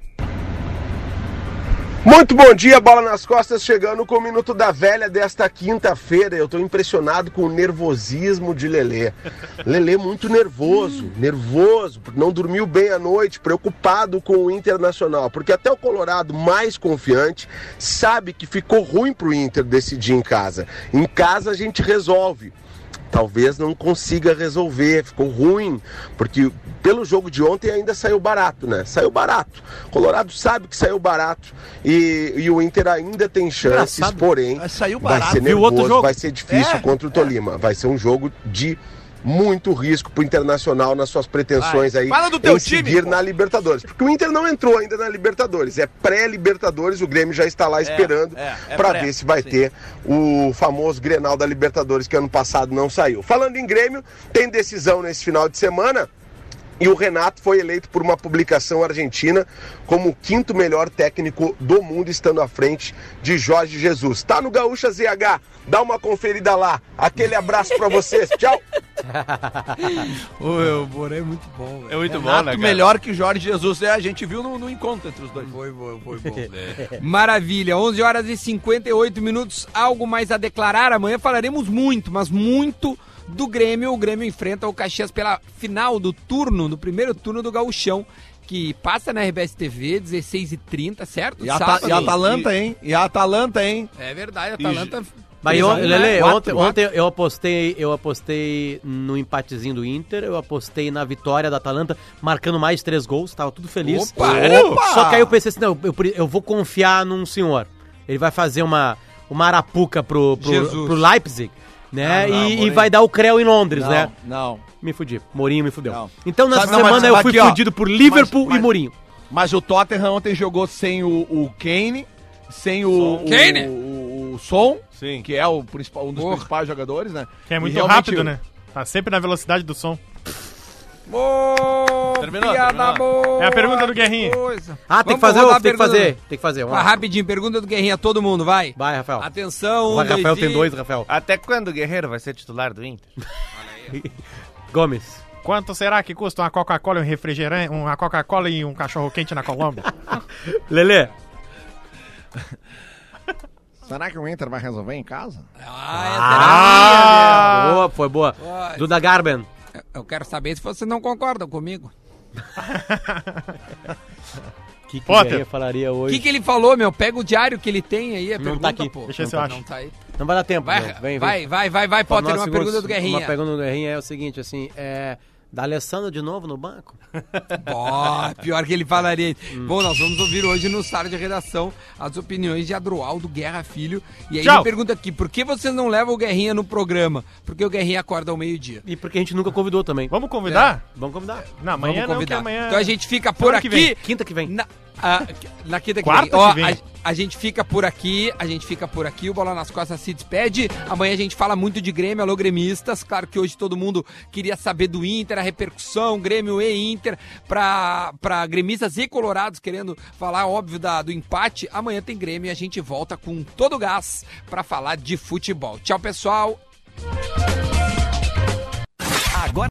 Muito bom dia, bola nas costas, chegando com o Minuto da Velha desta quinta-feira. Eu tô impressionado com o nervosismo de Lelê. Lelê muito nervoso, nervoso, porque não dormiu bem à noite, preocupado com o Internacional, porque até o Colorado mais confiante sabe que ficou ruim pro Inter decidir em casa. Em casa a gente resolve talvez não consiga resolver, ficou ruim, porque pelo jogo de ontem ainda saiu barato, né? Saiu barato. Colorado sabe que saiu barato e, e o Inter ainda tem chances, Engraçado. porém saiu vai barato. ser Viu nervoso, outro jogo? vai ser difícil É, contra o Tolima, vai ser um jogo de muito risco pro Internacional nas suas pretensões aí Fala do teu em time, seguir pô. na Libertadores. Porque o Inter não entrou ainda na Libertadores, é pré-Libertadores, o Grêmio já está lá esperando é, é para ver se vai sim. ter o famoso Grenal da Libertadores que ano passado não saiu. Falando em Grêmio, tem decisão nesse final de semana. E o Renato foi eleito por uma publicação argentina como o quinto melhor técnico do mundo, estando à frente de Jorge Jesus. Tá no Gaúcha ZH, dá uma conferida lá. Aquele abraço pra vocês, tchau! O Porã é muito bom, velho. É muito bom, Renato né, cara? melhor que Jorge Jesus. É, a gente viu no, no encontro entre os dois. Foi bom, foi bom. Maravilha, 11 horas e 58 minutos. Algo mais a declarar? Amanhã falaremos muito, mas muito do Grêmio. O Grêmio enfrenta o Caxias pela final do turno, do primeiro turno do Gauchão, que passa na RBS TV, 16h30, certo? E a, Sábado. e a Atalanta, hein? E a Atalanta, hein? É verdade, a Atalanta... Mas fez eu? Lele, Quatro, ontem, quatro. ontem eu apostei, eu apostei no empatezinho do Inter, eu apostei na vitória da Atalanta, marcando mais três gols, tava tudo feliz. Opa! Opa! Só que aí eu pensei assim, não, eu, eu vou confiar num senhor. Ele vai fazer uma, uma arapuca pro, pro, pro Leipzig, né? Ah, não, e, e vai dar o Creu em Londres, né? não. Me fudi. Mourinho me fudeu. Não. Então nessa Sabe, não, semana mas eu fui aqui, ó, fudido por Liverpool mas- e Mourinho. Mas o Tottenham ontem jogou sem o, o Kane, sem o, o, Kane? o, o Son, Sim. que é o principal, um dos Porra. principais jogadores, né? Que é muito rápido, né? Tá sempre na velocidade do som. Ô, Terminou, piada terminou. boa, É a pergunta do Guerrinha. coisa. Ah, tem que fazer, rodar a ou tem que fazer, tem que fazer. Vamos lá. rapidinho, pergunta do Guerrinha, todo mundo, vai. Vai, Rafael. Atenção, Vai, Rafael tem dois, Rafael. Até quando o Guerreiro vai ser titular do Inter? Gomes. Quanto será que custa uma Coca-Cola e um refrigerante, uma Coca-Cola e um cachorro quente na Colômbia? Lele. Será que o Inter vai resolver em casa? Ah, essa era a minha, Boa, foi boa. Duda Garben. meu. Eu quero saber se vocês não concordam comigo. O que, que Potter. o Guerrinha falaria O hoje? que, que ele falou, meu? Pega o diário que ele tem aí, a Não pergunta, tá aqui. pô. Deixa eu ver se não, eu tá- acho. Não tá aí. Não vai dar tempo. Vai. Vem, vem. vai, vai, vai, vai, Potter, uma segunda- pergunta do Guerrinha. Uma pergunta do Guerrinha é o seguinte, assim, é... Da Alessandro de novo no banco? Pior que ele falaria. Hum. Bom, nós vamos ouvir hoje no Sala de Redação as opiniões de Adroaldo Guerra Filho. E aí Tchau. ele pergunta aqui, por que vocês não levam o Guerrinha no programa? Porque o Guerrinha acorda ao meio-dia. E porque a gente nunca convidou também. Vamos convidar? Vamos convidar. Não, amanhã Vamos não, convidar. que amanhã... Então a gente fica por aqui. vem. Quinta que vem. Na, ah, na quinta Quarta. Ó, que vem. A, a gente fica por aqui, a gente fica por aqui, o Bola nas Costas se despede. Amanhã a gente fala muito de Grêmio, alô gremistas. Claro que hoje todo mundo queria saber do Inter, a repercussão, Grêmio e Inter, pra, pra gremistas e colorados querendo falar, óbvio, da, do empate. Amanhã tem Grêmio e a gente volta com todo o gás pra falar de futebol. Tchau, pessoal.